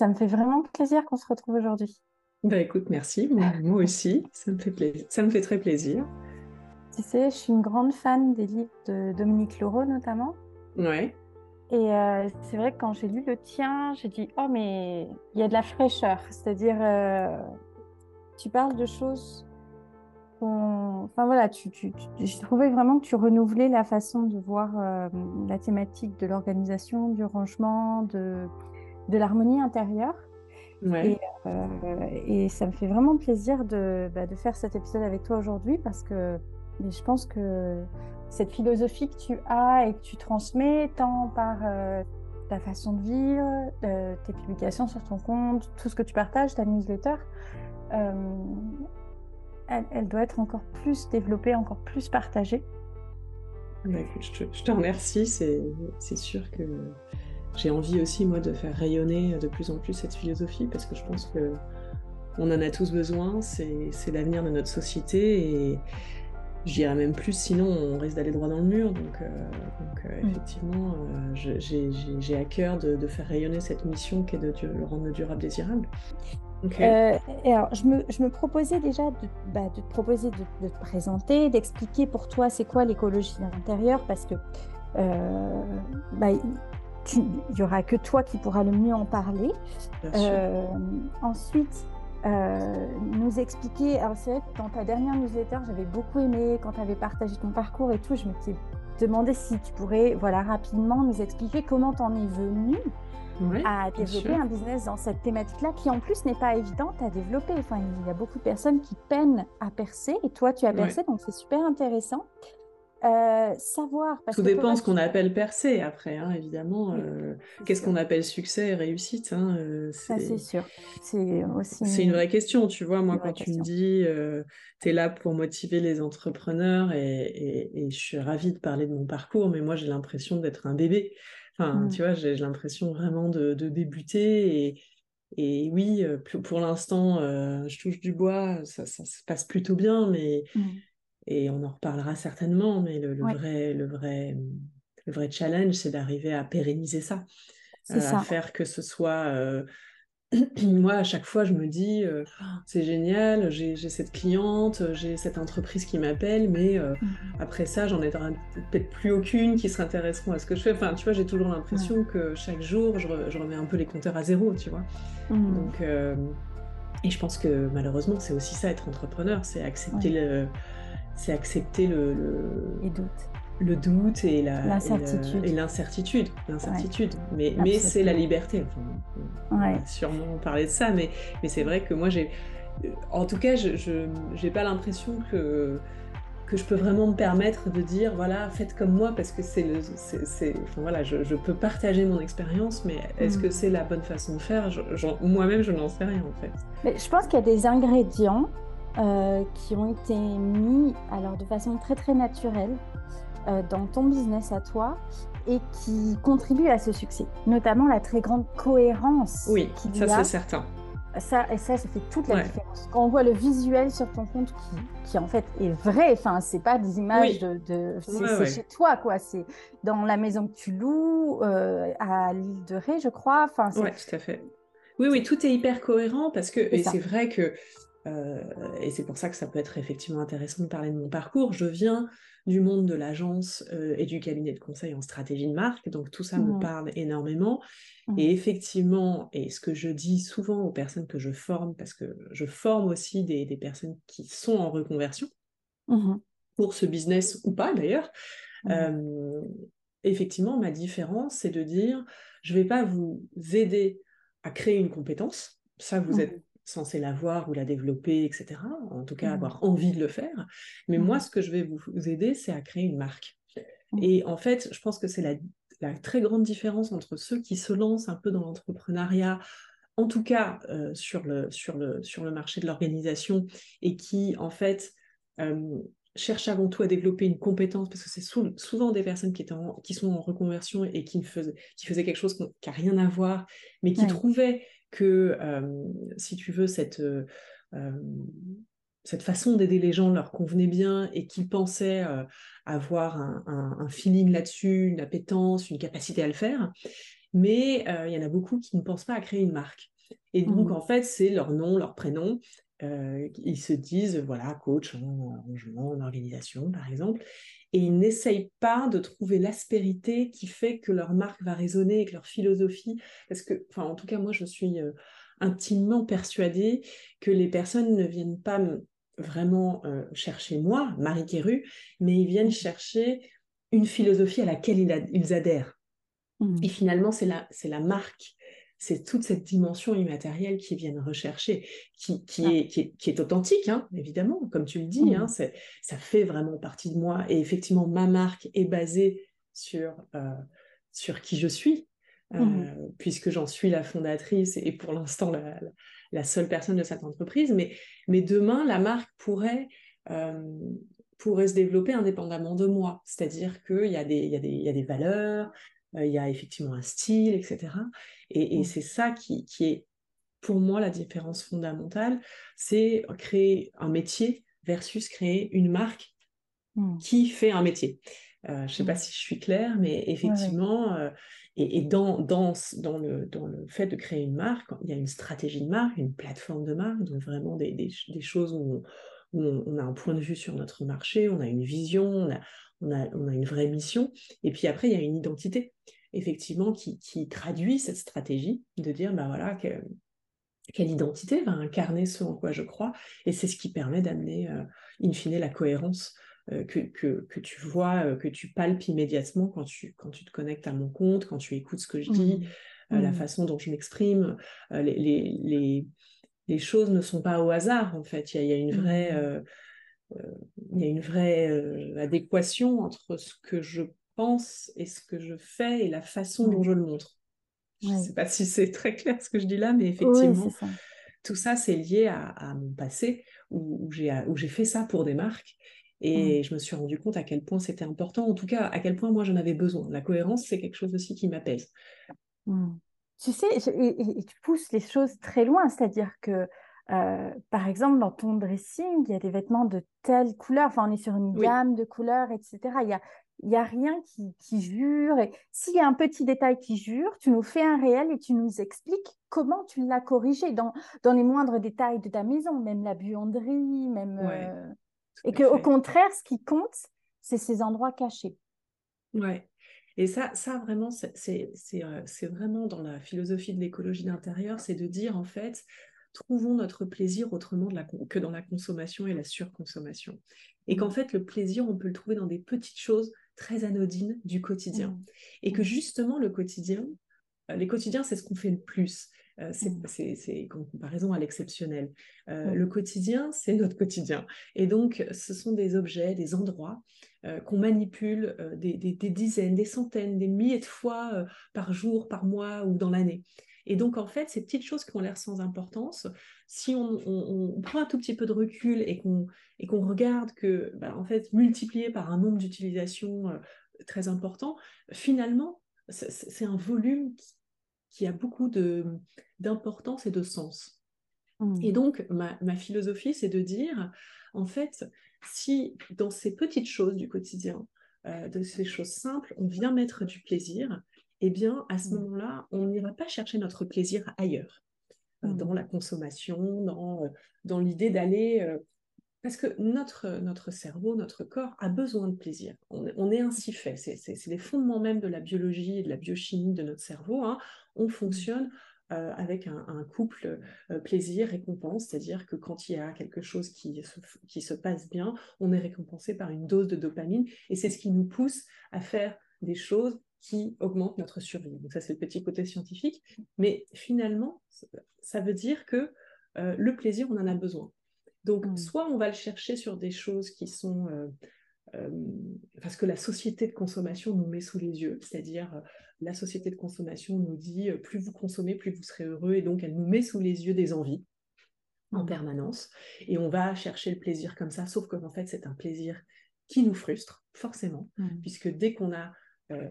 Ça me fait vraiment plaisir qu'on se retrouve aujourd'hui. Bah écoute, merci. Moi, aussi, ça me, fait ça me fait très plaisir. Tu sais, je suis une grande fan des livres de Dominique Laureau notamment. Ouais. Et euh, c'est vrai que quand j'ai lu le tien, j'ai dit oh mais il y a de la fraîcheur, c'est-à-dire euh, tu parles de choses Enfin voilà, tu, tu, j'ai trouvé vraiment que tu renouvelais la façon de voir euh, la thématique de l'organisation, du rangement, de, de l'harmonie intérieure. Ouais. Et, et, ça me fait vraiment plaisir de, bah, de faire cet épisode avec toi aujourd'hui parce que je pense que cette philosophie que tu as et que tu transmets tant par euh, ta façon de vivre, euh, tes publications sur ton compte, tout ce que tu partages, ta newsletter, euh, elle, doit être encore plus développée, encore plus partagée. Je, te, remercie, c'est sûr que j'ai envie aussi moi de faire rayonner de plus en plus cette philosophie parce que je pense que on en a tous besoin, c'est l'avenir de notre société et je dirais même plus, sinon on risque d'aller droit dans le mur. Donc, euh, euh, mm. effectivement, euh, j'ai à cœur de, faire rayonner cette mission qui est de, rendre durable désirable. alors, je me, je me, proposais déjà de, bah, de te proposer de, te présenter, d'expliquer pour toi c'est quoi l'écologie intérieure, parce que bah, il n'y aura que toi qui pourras le mieux en parler. ensuite, euh, nous expliquer. Alors, c'est vrai que dans ta dernière newsletter, j'avais beaucoup aimé quand tu avais partagé ton parcours et tout. Je me suis demandé si tu pourrais voilà, rapidement nous expliquer comment tu en es venu à développer un business dans cette thématique-là, qui en plus n'est pas évidente à développer. Enfin, il y a beaucoup de personnes qui peinent à percer et toi, tu as percé, donc c'est super intéressant. Euh, savoir. Tout dépend de ce qu'on appelle percer après, hein, évidemment. Euh, qu'est-ce qu'on appelle succès et réussite hein, euh, c'est sûr. C'est aussi. C'est une vraie question, tu vois. Moi, quand tu me dis, tu es là pour motiver les entrepreneurs et, je suis ravie de parler de mon parcours, mais moi, j'ai l'impression d'être un bébé. Enfin, mmh. tu vois, j'ai l'impression vraiment de, débuter et. Et oui, pour l'instant, je touche du bois, ça, se passe plutôt bien, mais, mmh et on en reparlera certainement, mais le, vrai, le, vrai, le vrai challenge, c'est d'arriver à pérenniser ça, à faire que ce soit... Euh, moi, à chaque fois, je me dis, euh, c'est génial, j'ai cette cliente, j'ai cette entreprise qui m'appelle, mais euh, mmh après ça, j'en ai peut-être plus aucune qui s'intéresseront à ce que je fais. Enfin, tu vois, j'ai toujours l'impression que chaque jour, je, remets un peu les compteurs à zéro, tu vois. Mmh. Donc, et je pense que malheureusement, c'est aussi ça, être entrepreneur, c'est accepter le c'est accepter le, le, doute et l'incertitude. Et l'incertitude, l'incertitude. Mais, mais c'est la liberté. on, va sûrement parler de ça, mais, mais c'est vrai que moi, j'ai. En tout cas, je n'ai pas l'impression que que je peux vraiment me permettre de dire voilà faites comme moi parce que c'est le c'est voilà je, peux partager mon expérience mais est-ce que mm. c'est la bonne façon de faire? Moi-même je n'en sais rien en fait mais je pense qu'il y a des ingrédients euh, qui ont été mis alors de façon très très naturelle euh, dans ton business à toi et qui contribuent à ce succès, notamment la très grande cohérence. Oui, ça c'est certain. Ça, et ça, ça fait toute la différence. Quand on voit le visuel sur ton compte qui, qui en fait est vrai, enfin, c'est pas des images de. c'est chez toi, quoi. C'est dans la maison que tu loues, euh, à l'île de Ré, je crois. Enfin, oui, tout à fait. Oui, oui, tout est hyper cohérent parce que, et c'est vrai que euh, et c'est pour ça que ça peut être effectivement intéressant de parler de mon parcours. Je viens du monde de l'agence euh, et du cabinet de conseil en stratégie de marque, donc tout ça me mmh. parle énormément. Mmh. Et effectivement, et ce que je dis souvent aux personnes que je forme, parce que je forme aussi des, personnes qui sont en reconversion, mmh pour ce business ou pas d'ailleurs, euh, effectivement, ma différence, c'est de dire, je ne vais pas vous aider à créer une compétence, ça vous êtes censé l'avoir ou la développer, etc. En tout cas, mmh. avoir envie de le faire. Mais moi, mmh. ce que je vais vous, aider, c'est à créer une marque. Mmh. Et en fait, je pense que c'est la, très grande différence entre ceux qui se lancent un peu dans l'entrepreneuriat, en tout cas euh, sur, le, sur, le, sur le marché de l'organisation, et qui, en fait, euh, cherchent avant tout à développer une compétence, parce que c'est souvent des personnes qui, étaient qui sont en reconversion et qui, faisaient, qui faisaient quelque chose qui n'a rien à voir, mais qui trouvaient que, euh, si tu veux, cette, euh, euh, cette façon d'aider les gens leur convenait bien et qu'ils pensaient avoir un, feeling là-dessus, une appétence, une capacité à le faire. mais il y en a beaucoup qui ne pensent pas à créer une marque. Et donc, mmh. en fait, c'est leur nom, leur prénom. ils se disent, voilà, coach en rangement, en organisation, par exemple. Et ils n'essayent pas de trouver l'aspérité qui fait que leur marque va résonner avec leur philosophie. Parce que, enfin, en tout cas, moi, je suis intimement persuadée que les personnes ne viennent pas vraiment chercher moi, Marie Kéru, mais ils viennent chercher une philosophie à laquelle ils, adhèrent. Mmh. Et finalement, c'est la, la marque c'est toute cette dimension immatérielle qu'ils viennent rechercher, qui, qui, ah. est, qui, est, authentique, hein, évidemment, comme tu le dis, hein, mmh. ça fait vraiment partie de moi. Et effectivement, ma marque est basée sur, euh, sur qui je suis, euh, mmh. puisque j'en suis la fondatrice et pour l'instant la, seule personne de cette entreprise. Mais, mais demain, la marque pourrait... Euh, pourrait se développer indépendamment de moi. C'est-à-dire qu'il y, y, y, a des valeurs, il y a effectivement un style, etc. Et, mmh. c'est ça qui, est, pour moi, la différence fondamentale, c'est créer un métier versus créer une marque mmh. qui fait un métier. Euh, je ne sais pas mmh. si je suis claire, mais effectivement, euh, et, dans, dans, dans, le, dans le fait de créer une marque, il y a une stratégie de marque, une plateforme de marque, donc vraiment des, des, choses où, on, a un point de vue sur notre marché, on a une vision, on a, on a, on a une vraie mission, et puis après, il y a une identité effectivement, qui, traduit cette stratégie de dire, bah voilà, quelle identité va incarner ce en quoi je crois, et c'est ce qui permet d'amener, euh, in fine, la cohérence euh, que, que, tu vois, euh, que tu palpes immédiatement quand tu, quand tu te connectes à mon compte, quand tu écoutes ce que je dis, mmh. la mmh. façon dont je m'exprime, les, les, les, choses ne sont pas au hasard, en fait, il y a, une vraie... Mmh. Il y a une vraie adéquation entre ce que je pense et ce que je fais et la façon dont je le montre. Je ne sais pas si c'est très clair ce que je dis là, mais effectivement, tout ça, c'est lié à, mon passé où, où j'ai fait ça pour des marques. Et je me suis rendu compte à quel point c'était important, en tout cas à quel point moi j'en avais besoin. La cohérence, c'est quelque chose aussi qui m'apaise. Tu sais, et, tu pousses les choses très loin, c'est-à-dire que euh, par exemple, dans ton dressing, il y a des vêtements de telle couleur, enfin on est sur une gamme de couleurs, etc. Il y a, il n'y a rien qui, jure. Et s'il y a un petit détail qui jure, tu nous fais un réel et tu nous expliques comment tu l'as corrigé dans, dans les moindres détails de ta maison, même la buanderie, même. Euh, et qu'au contraire, ce qui compte, c'est ces endroits cachés. Ouais. Et ça, ça vraiment, c'est euh, vraiment dans la philosophie de l'écologie d'intérieur, c'est de dire en fait, trouvons notre plaisir autrement que dans la consommation et la surconsommation. Et qu'en mmh. fait, le plaisir, on peut le trouver dans des petites choses très anodine du quotidien. Mmh. Et que mmh. justement, le quotidien, euh, les quotidiens, c'est ce qu'on fait le plus. Euh, c'est en comparaison à l'exceptionnel. Euh, le quotidien, c'est notre quotidien. Et donc, ce sont des objets, des endroits qu'on manipule des, dizaines, des centaines, des milliers de fois par jour, par mois ou dans l'année. Et donc, en fait, ces petites choses qui ont l'air sans importance, si on, prend un tout petit peu de recul et qu'on et qu'on regarde que, bah, en fait, multiplié par un nombre d'utilisations euh, très important, finalement, c'est un volume qui, a beaucoup d'importance et de sens. Mmh. Et donc, ma, philosophie, c'est de dire, en fait, si dans ces petites choses du quotidien, euh, de ces choses simples, on vient mettre du plaisir, eh bien, à ce mmh. moment-là, on n'ira pas chercher notre plaisir ailleurs, euh, mmh. dans la consommation, dans, euh, dans l'idée d'aller... Euh, parce que notre, notre cerveau, notre corps a besoin de plaisir. On, est ainsi fait. C'est les fondements même de la biologie et de la biochimie de notre cerveau. Hein. On mmh. fonctionne avec un, couple plaisir-récompense, c'est-à-dire que quand il y a quelque chose qui se, qui se passe bien, on est récompensé par une dose de dopamine et c'est ce qui nous pousse à faire des choses qui augmente notre survie. Donc ça, c'est le petit côté scientifique. Mais finalement, ça veut dire que euh, le plaisir, on en a besoin. Donc, mm. soit on va le chercher sur des choses qui sont... Euh, euh, parce que la société de consommation nous met sous les yeux, c'est-à-dire la société de consommation nous dit plus vous consommez, plus vous serez heureux, et donc elle nous met sous les yeux des envies en mm. permanence, et on va chercher le plaisir comme ça, sauf que en fait c'est un plaisir qui nous frustre forcément, mm. puisque dès qu'on a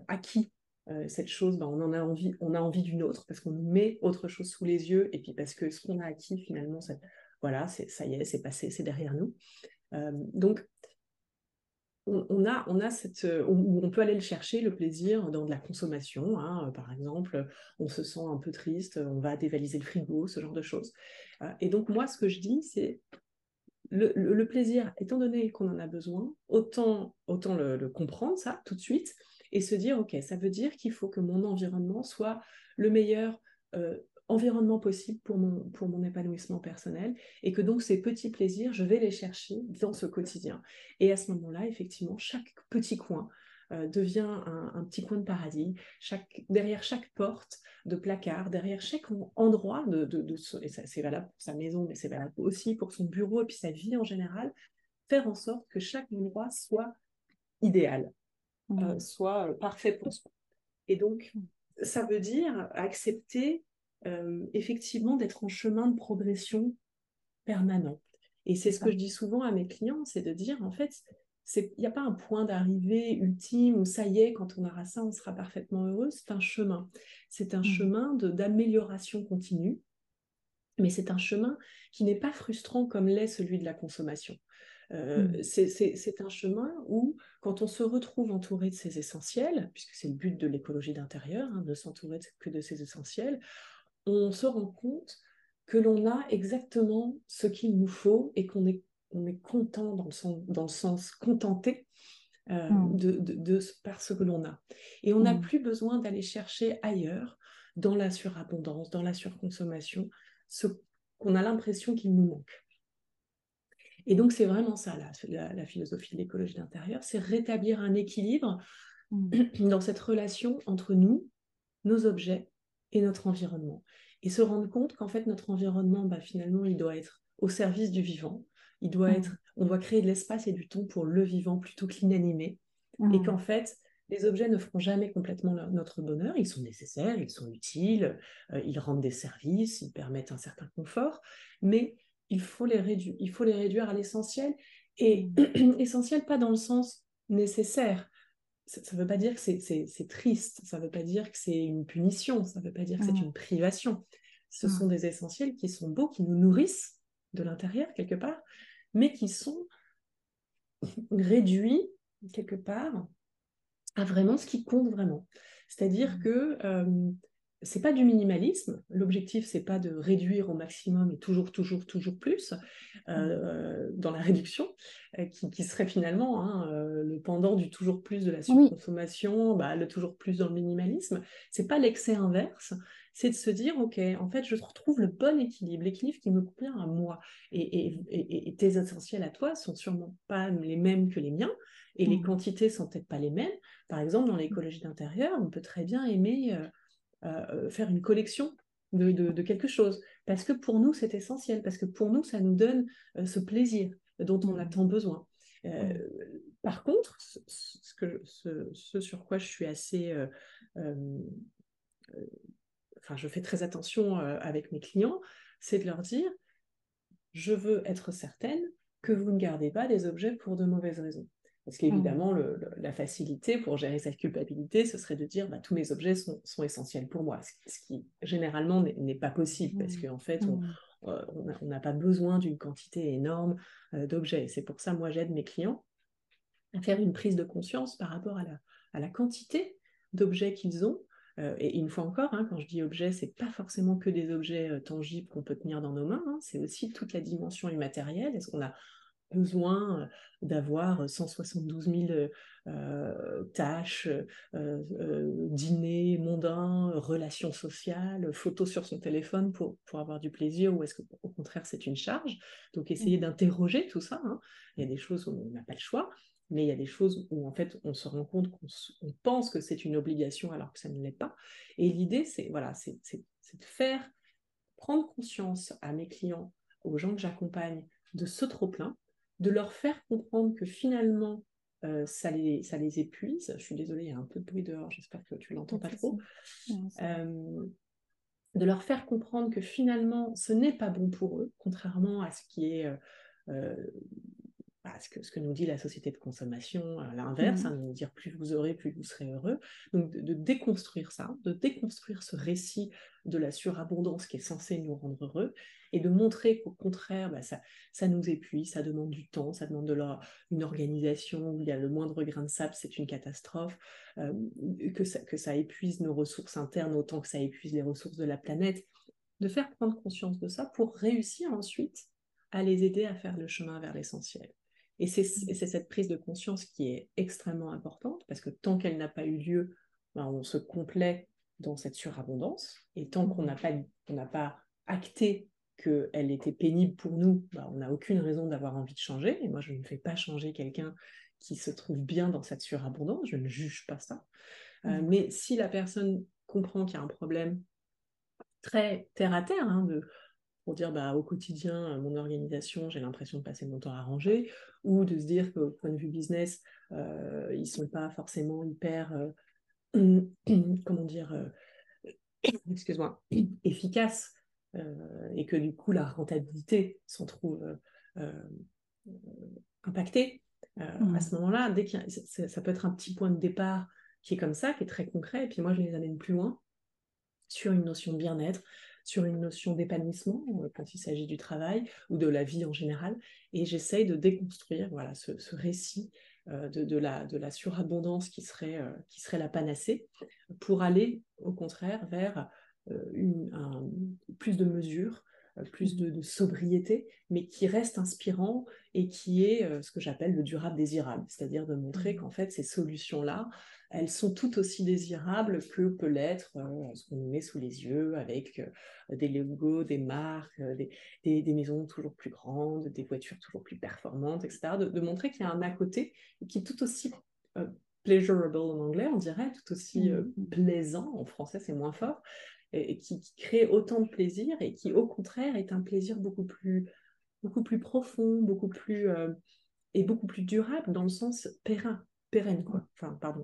acquis euh, cette chose, ben, on en a envie, on a envie d'une autre parce qu'on met autre chose sous les yeux et puis parce que ce qu'on a acquis finalement, ça, voilà, ça y est, c'est passé, c'est derrière nous. Euh, donc on, a, on a cette, on peut aller le chercher, le plaisir dans de la consommation. Hein, par exemple, on se sent un peu triste, on va dévaliser le frigo, ce genre de choses. et donc moi, ce que je dis, c'est le, plaisir, étant donné qu'on en a besoin, autant, autant le, comprendre, ça, tout de suite, et se dire, OK, ça veut dire qu'il faut que mon environnement soit le meilleur euh, environnement possible pour mon, épanouissement personnel, et que donc ces petits plaisirs, je vais les chercher dans ce quotidien. Et à ce moment-là, effectivement, chaque petit coin, euh, devient un, petit coin de paradis. Derrière chaque porte de placard, derrière chaque endroit, de, de, c'est valable pour sa maison, mais c'est valable aussi pour son bureau et puis sa vie en général, faire en sorte que chaque endroit soit idéal, mmh. soit euh, parfait pour soi. Et donc, ça veut dire accepter effectivement d'être en chemin de progression permanent. Et c'est ce que je dis souvent à mes clients, c'est de dire, en fait, il n'y a pas un point d'arrivée ultime où ça y est, quand on aura ça, on sera parfaitement heureux. C'est un chemin. C'est un mmh. chemin d'amélioration continue, mais c'est un chemin qui n'est pas frustrant comme l'est celui de la consommation. Euh, mmh. C'est un chemin où, quand on se retrouve entouré de ses essentiels, puisque c'est le but de l'écologie d'intérieur, hein, de s'entourer que de ses essentiels, on se rend compte que l'on a exactement ce qu'il nous faut et qu'on est on est content dans le, dans le sens contenté euh, mm. de, de, par ce que l'on a. Et on n'a mm. plus besoin d'aller chercher ailleurs, dans la surabondance, dans la surconsommation, ce qu'on a l'impression qu'il nous manque. Et donc c'est vraiment ça, la, la, philosophie de l'écologie d'intérieur, c'est rétablir un équilibre mm. dans cette relation entre nous, nos objets et notre environnement. Et se rendre compte qu'en fait, notre environnement, bah, finalement, il doit être au service du vivant, il doit être, on doit créer de l'espace et du temps pour le vivant plutôt que l'inanimé. Et qu'en fait, les objets ne feront jamais complètement notre bonheur. Ils sont nécessaires, ils sont utiles, euh, ils rendent des services, ils permettent un certain confort, mais il faut les réduire, il faut les réduire à l'essentiel. Et essentiel, pas dans le sens nécessaire. Ça ne veut pas dire que c'est triste, ça ne veut pas dire que c'est une punition, ça ne veut pas dire que c'est une privation. Ce sont des essentiels qui sont beaux, qui nous nourrissent de l'intérieur quelque part, mais qui sont réduits quelque part à vraiment ce qui compte vraiment. C'est-à-dire que euh, c'est pas du minimalisme. L'objectif, c'est pas de réduire au maximum et toujours, toujours, toujours plus euh, dans la réduction, euh, qui, serait finalement hein, euh, le pendant du toujours plus de la surconsommation, bah, le toujours plus dans le minimalisme. C'est pas l'excès inverse, c'est de se dire, ok, en fait, je retrouve le bon équilibre, l'équilibre qui me convient à moi. Et, tes essentiels à toi sont sûrement pas les mêmes que les miens, et les mmh. quantités sont peut-être pas les mêmes. Par exemple, dans l'écologie d'intérieur, on peut très bien aimer euh, faire une collection de, quelque chose. Parce que pour nous, c'est essentiel, parce que pour nous, ça nous donne euh, ce plaisir dont on a tant besoin. Euh, par contre, ce, que, ce, sur quoi je suis assez... enfin, je fais très attention avec mes clients, c'est de leur dire, je veux être certaine que vous ne gardez pas des objets pour de mauvaises raisons. Parce qu'évidemment, mmh. la facilité pour gérer cette culpabilité, ce serait de dire bah, tous mes objets sont, essentiels pour moi, ce, qui généralement n'est pas possible, parce mmh. qu'en fait, mmh. euh, on n'a pas besoin d'une quantité énorme euh, d'objets. C'est pour ça, moi, j'aide mes clients à faire une prise de conscience par rapport à la, à la quantité d'objets qu'ils ont. Euh, et une fois encore, hein, quand je dis objets, c'est pas forcément que des objets tangibles qu'on peut tenir dans nos mains, hein, c'est aussi toute la dimension immatérielle. Est-ce qu'on a besoin euh, d'avoir 172 000 euh, tâches, euh, dîners mondains, relations sociales, photos sur son téléphone pour, pour avoir du plaisir ou est-ce qu'au contraire c'est une charge? Donc essayer mmh. d'interroger tout ça. Hein. Il y a des choses où on n'a pas le choix, mais il y a des choses où en fait on se rend compte qu'on pense que c'est une obligation alors que ça ne l'est pas. Et l'idée c'est voilà, c'est de faire prendre conscience à mes clients, aux gens que j'accompagne, de ce trop-plein, de leur faire comprendre que finalement, euh, ça, les, ça les épuise. Je suis désolée, il y a un peu de bruit dehors, j'espère que tu l'entends pas trop. Euh, de leur faire comprendre que finalement, ce n'est pas bon pour eux, contrairement à ce qui est, euh, ce, que, ce que nous dit la société de consommation, à l'inverse, mmh. hein, de nous dire plus vous aurez, plus vous serez heureux. Donc de, déconstruire ça, de déconstruire ce récit de la surabondance qui est censé nous rendre heureux, et de montrer qu'au contraire, bah, ça, ça nous épuise, ça demande du temps, ça demande de une organisation où il y a le moindre grain de sable, c'est une catastrophe, euh, que, ça, que ça épuise nos ressources internes autant que ça épuise les ressources de la planète. De faire prendre conscience de ça pour réussir ensuite à les aider à faire le chemin vers l'essentiel. Et c'est cette prise de conscience qui est extrêmement importante parce que tant qu'elle n'a pas eu lieu, ben, on se complaît dans cette surabondance. Et tant qu'on n'a pas, pas acté qu'elle était pénible pour nous, ben, on n'a aucune raison d'avoir envie de changer. Et moi, je ne fais pas changer quelqu'un qui se trouve bien dans cette surabondance. Je ne juge pas ça. Euh, mmh. mais si la personne comprend qu'il y a un problème très terre à terre, hein, de pour dire bah, au quotidien, mon organisation, j'ai l'impression de passer mon temps à ranger, ou de se dire qu'au point de vue business, euh, ils ne sont pas forcément hyper, euh, comment dire, euh, excuse-moi, efficaces, et que du coup la rentabilité s'en trouve impactée. À mmh. ce moment-là, dès qu'il ça peut être un petit point de départ qui est comme ça, qui est très concret, et puis moi je les amène plus loin sur une notion de bien-être, sur une notion d'épanouissement euh, quand il s'agit du travail ou de la vie en général. Et j'essaye de déconstruire voilà, ce, récit euh, de, la, surabondance qui serait, euh, qui serait la panacée pour aller au contraire vers plus de mesures, plus de, sobriété, mais qui reste inspirant et qui est ce que j'appelle le durable désirable, c'est-à-dire de montrer mmh. qu'en fait ces solutions-là, elles sont tout aussi désirables que peut l'être euh, ce qu'on nous met sous les yeux avec euh, des logos, des marques, euh, des, maisons toujours plus grandes, des voitures toujours plus performantes, etc. De, montrer qu'il y a un à côté qui est tout aussi pleasurable en anglais, on dirait, tout aussi mmh. plaisant, en français c'est moins fort, et, qui, crée autant de plaisir et qui au contraire est un plaisir beaucoup plus, beaucoup plus profond, beaucoup plus... et beaucoup plus durable dans le sens périn pérenne, quoi. Enfin, pardon.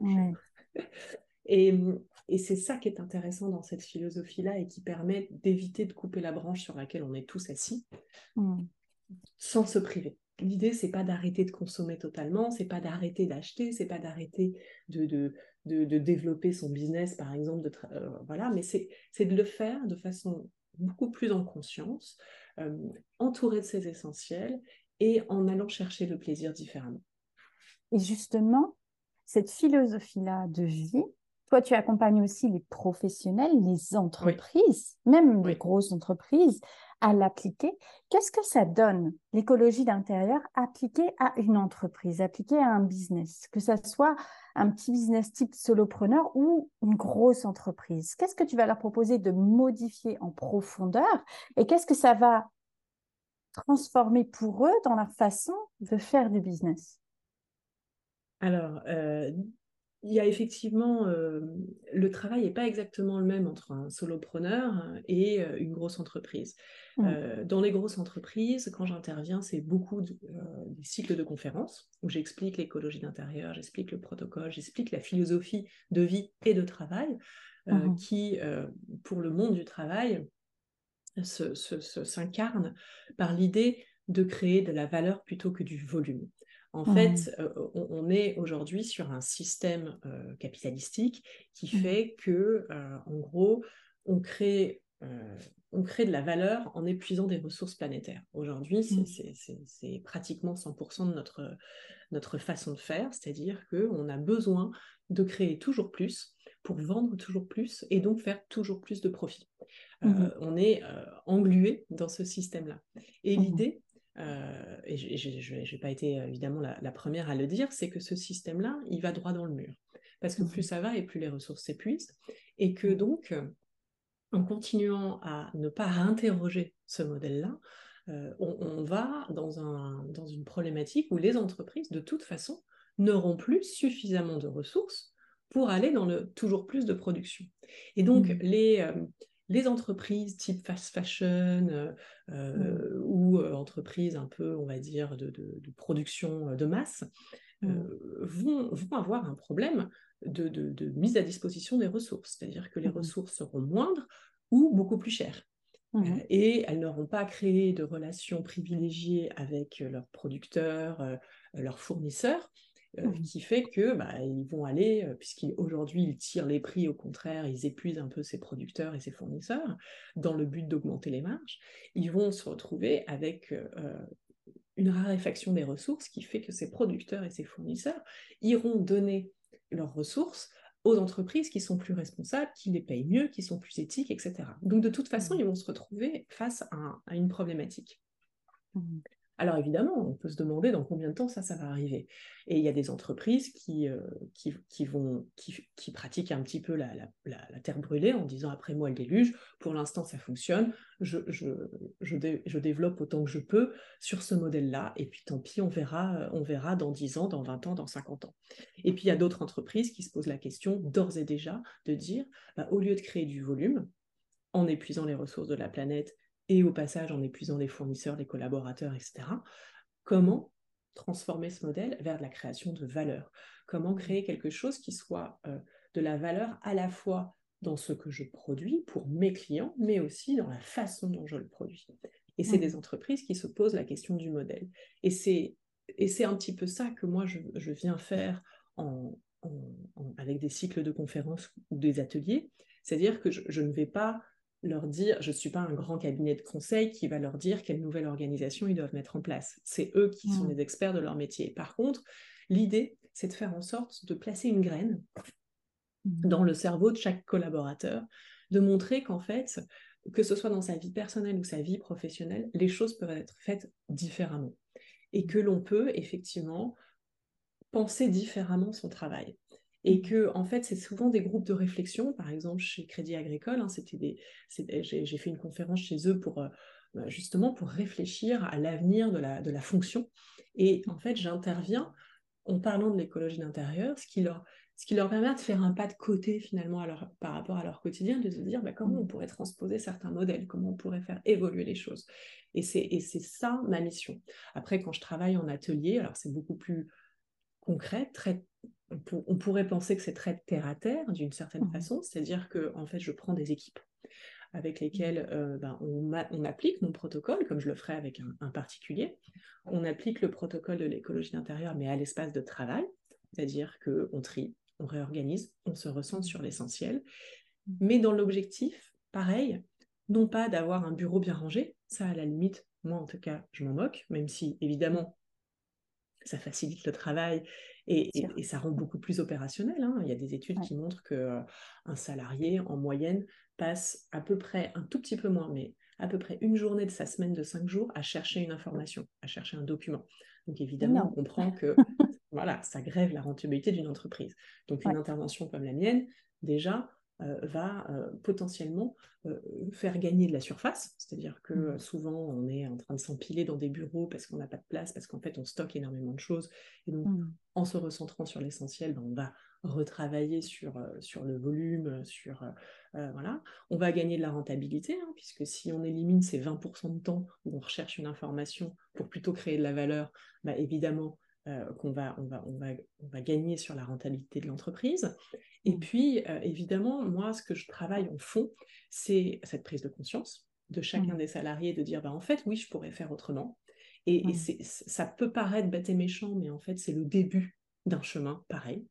et, et c'est ça qui est intéressant dans cette philosophie-là et qui permet d'éviter de couper la branche sur laquelle on est tous assis mmh. sans se priver. L'idée, c'est pas d'arrêter de consommer totalement, c'est pas d'arrêter d'acheter, c'est pas d'arrêter de, de, de, développer son business, par exemple, de euh, voilà, mais c'est de le faire de façon beaucoup plus en conscience, euh, entouré de ses essentiels et en allant chercher le plaisir différemment. Et justement, cette philosophie-là de vie, toi, tu accompagnes aussi les professionnels, les entreprises, même les grosses entreprises, à l'appliquer. Qu'est-ce que ça donne, l'écologie d'intérieur, appliquée à une entreprise, appliquée à un business, que ce soit un petit business type solopreneur ou une grosse entreprise Qu'est-ce que tu vas leur proposer de modifier en profondeur et qu'est-ce que ça va transformer pour eux dans leur façon de faire du business? Alors, euh, il y a effectivement, euh, le travail n'est pas exactement le même entre un solopreneur et euh, une grosse entreprise. Mmh. dans les grosses entreprises, quand j'interviens, c'est beaucoup des cycles de conférences où j'explique l'écologie d'intérieur, j'explique le protocole, j'explique la philosophie de vie et de travail mmh qui, pour le monde du travail, s'incarne par l'idée de créer de la valeur plutôt que du volume. En fait, euh, on, est aujourd'hui sur un système euh, capitalistique qui mmh. fait que, euh, en gros, on crée, on crée de la valeur en épuisant des ressources planétaires. Aujourd'hui, c'est mmh. pratiquement 100% de notre, notre façon de faire, c'est-à-dire qu'on a besoin de créer toujours plus pour vendre toujours plus et donc faire toujours plus de profit. Mmh on est englué dans ce système-là. Et l'idée, euh, et je n'ai pas été évidemment la, première à le dire, c'est que ce système-là, il va droit dans le mur. Parce que plus ça va et plus les ressources s'épuisent. Et que mmh. donc, en continuant à ne pas interroger ce modèle-là, euh, on, va dans, un, dans une problématique où les entreprises, de toute façon, n'auront plus suffisamment de ressources pour aller dans le toujours plus de production. Et donc, mmh. les, euh, les entreprises type fast fashion euh, euh, mmh. ou euh, entreprises un peu, on va dire, de, production de masse, mmh. vont, vont, avoir un problème de, mise à disposition des ressources. C'est-à-dire que les mmh. ressources seront moindres ou beaucoup plus chères. et elles n'auront pas créé de relations privilégiées avec leurs producteurs, leurs fournisseurs, mmh. qui fait que bah, ils vont aller, puisqu'aujourd'hui ils tirent les prix, au contraire, ils épuisent un peu ces producteurs et ces fournisseurs, dans le but d'augmenter les marges, ils vont se retrouver avec une raréfaction des ressources qui fait que ces producteurs et ces fournisseurs iront donner leurs ressources aux entreprises qui sont plus responsables, qui les payent mieux, qui sont plus éthiques, etc. Donc de toute façon, mmh. ils vont se retrouver face à, une problématique. Mmh. Alors évidemment, on peut se demander dans combien de temps ça, va arriver. Et il y a des entreprises qui, euh, vont, qui, pratiquent un petit peu la, terre brûlée en disant après moi le déluge, pour l'instant ça fonctionne, je, je, développe autant que je peux sur ce modèle-là, et puis tant pis, on verra, on verra dans 10 ans, dans 20 ans, dans 50 ans. Et puis il y a d'autres entreprises qui se posent la question d'ores et déjà de dire, bah, au lieu de créer du volume, en épuisant les ressources de la planète et au passage en épuisant des fournisseurs, des collaborateurs, etc. Comment transformer ce modèle vers de la création de valeur? Comment créer quelque chose qui soit euh, de la valeur à la fois dans ce que je produis pour mes clients, mais aussi dans la façon dont je le produis? Et c'est des mmh. entreprises qui se posent la question du modèle. Et c'est, et c'est un petit peu ça que moi, je, je viens faire en, avec des cycles de conférences ou des ateliers. C'est-à-dire que je, je ne vais pas leur dire, je ne suis pas un grand cabinet de conseil qui va leur dire quelle nouvelle organisation ils doivent mettre en place. C'est eux qui sont mmh. les experts de leur métier. Par contre, l'idée, c'est de faire en sorte de placer une graine mmh. dans le cerveau de chaque collaborateur, de montrer qu'en fait, que ce soit dans sa vie personnelle ou sa vie professionnelle, les choses peuvent être faites différemment. Et que l'on peut effectivement penser différemment son travail et que en fait c'est souvent des groupes de réflexion par exemple chez Crédit Agricole hein, c'était des j'ai fait une conférence chez eux pour euh, bah, justement pour réfléchir à l'avenir de la, de la fonction et en fait j'interviens en parlant de l'écologie d'intérieur ce qui leur ce qui leur permet de faire un pas de côté finalement par rapport à leur quotidien, de se dire bah, comment on pourrait transposer certains modèles, comment on pourrait faire évoluer les choses. Et c'est ça ma mission. Après, quand je travaille en atelier, alors c'est beaucoup plus concret, très on, pourrait penser que c'est très terre à terre d'une certaine mmh. façon, c'est-à-dire que en fait je prends des équipes avec lesquelles mmh. euh, ben, on, applique mon protocole, comme je le ferais avec un, particulier. On applique le protocole de l'écologie d'intérieur, mais à l'espace de travail, c'est-à-dire qu'on trie, on réorganise, on se ressent sur l'essentiel, mmh. mais dans l'objectif, pareil, non pas d'avoir un bureau bien rangé, ça à la limite, moi en tout cas, je m'en moque, même si évidemment ça facilite le travail et, ça rend beaucoup plus opérationnel. Hein. Il y a des études qui montrent qu'un euh, salarié, en moyenne, passe à peu près, un tout petit peu moins, mais à peu près une journée de sa semaine de cinq jours à chercher une information, à chercher un document. Donc évidemment, on comprend que voilà, ça grève la rentabilité d'une entreprise. Donc une intervention comme la mienne, déjà, va euh, potentiellement euh, faire gagner de la surface, c'est-à-dire que mmh. souvent on est en train de s'empiler dans des bureaux parce qu'on n'a pas de place, parce qu'en fait on stocke énormément de choses, et donc mmh. en se recentrant sur l'essentiel, ben, on va retravailler sur, sur le volume, sur voilà, on va gagner de la rentabilité, hein, puisque si on élimine ces 20% de temps où on recherche une information pour plutôt créer de la valeur, bah, évidemment qu'on va, on va, on va, on va gagner sur la rentabilité de l'entreprise. Et mmh. puis, euh, évidemment, moi, ce que je travaille en fond, c'est cette prise de conscience de chacun mmh. des salariés, de dire, bah, en fait, oui, je pourrais faire autrement. Et, mmh. ça peut paraître bête et méchant, mais en fait, c'est le début d'un chemin pareil,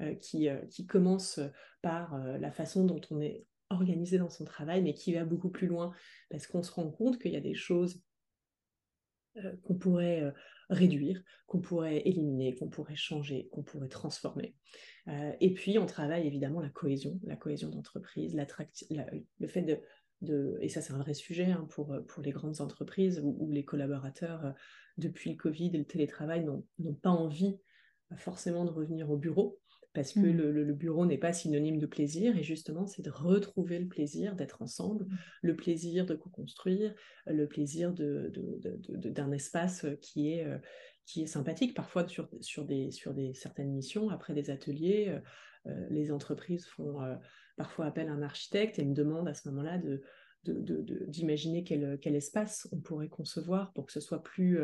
euh, qui, euh, qui commence par la façon dont on est organisé dans son travail, mais qui va beaucoup plus loin, parce qu'on se rend compte qu'il y a des choses qu'on pourrait réduire, qu'on pourrait éliminer, qu'on pourrait changer, qu'on pourrait transformer. Euh, et puis, on travaille évidemment la cohésion, la cohésion d'entreprise, le fait de, et ça c'est un vrai sujet hein, pour, pour les grandes entreprises où, les collaborateurs, euh, depuis le Covid et le télétravail, n'ont pas envie euh, forcément de revenir au bureau parce que mmh. le, bureau n'est pas synonyme de plaisir, et justement, c'est de retrouver le plaisir d'être ensemble, mmh. le plaisir de co-construire, le plaisir d'un espace qui est, qui est sympathique. Parfois, sur, sur, des, sur des, certaines missions, après des ateliers, euh, les entreprises font parfois appel à un architecte et me demandent à ce moment-là de d'imaginer quel, quel, espace on pourrait concevoir pour que ce soit plus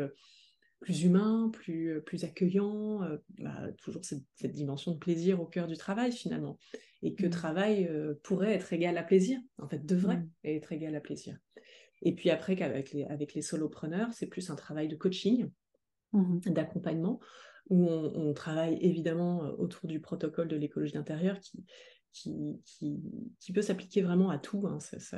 plus humain, plus, euh, plus accueillant, euh, bah, toujours cette, dimension de plaisir au cœur du travail finalement. Et que mmh. travail euh, pourrait être égal à plaisir, en fait devrait mmh. être égal à plaisir. Et puis après, qu'avec les, avec les solopreneurs, c'est plus un travail de coaching. mmh d'accompagnement, où on, travaille évidemment autour du protocole de l'écologie d'intérieur qui, qui, qui, peut s'appliquer vraiment à tout. Hein. Ça,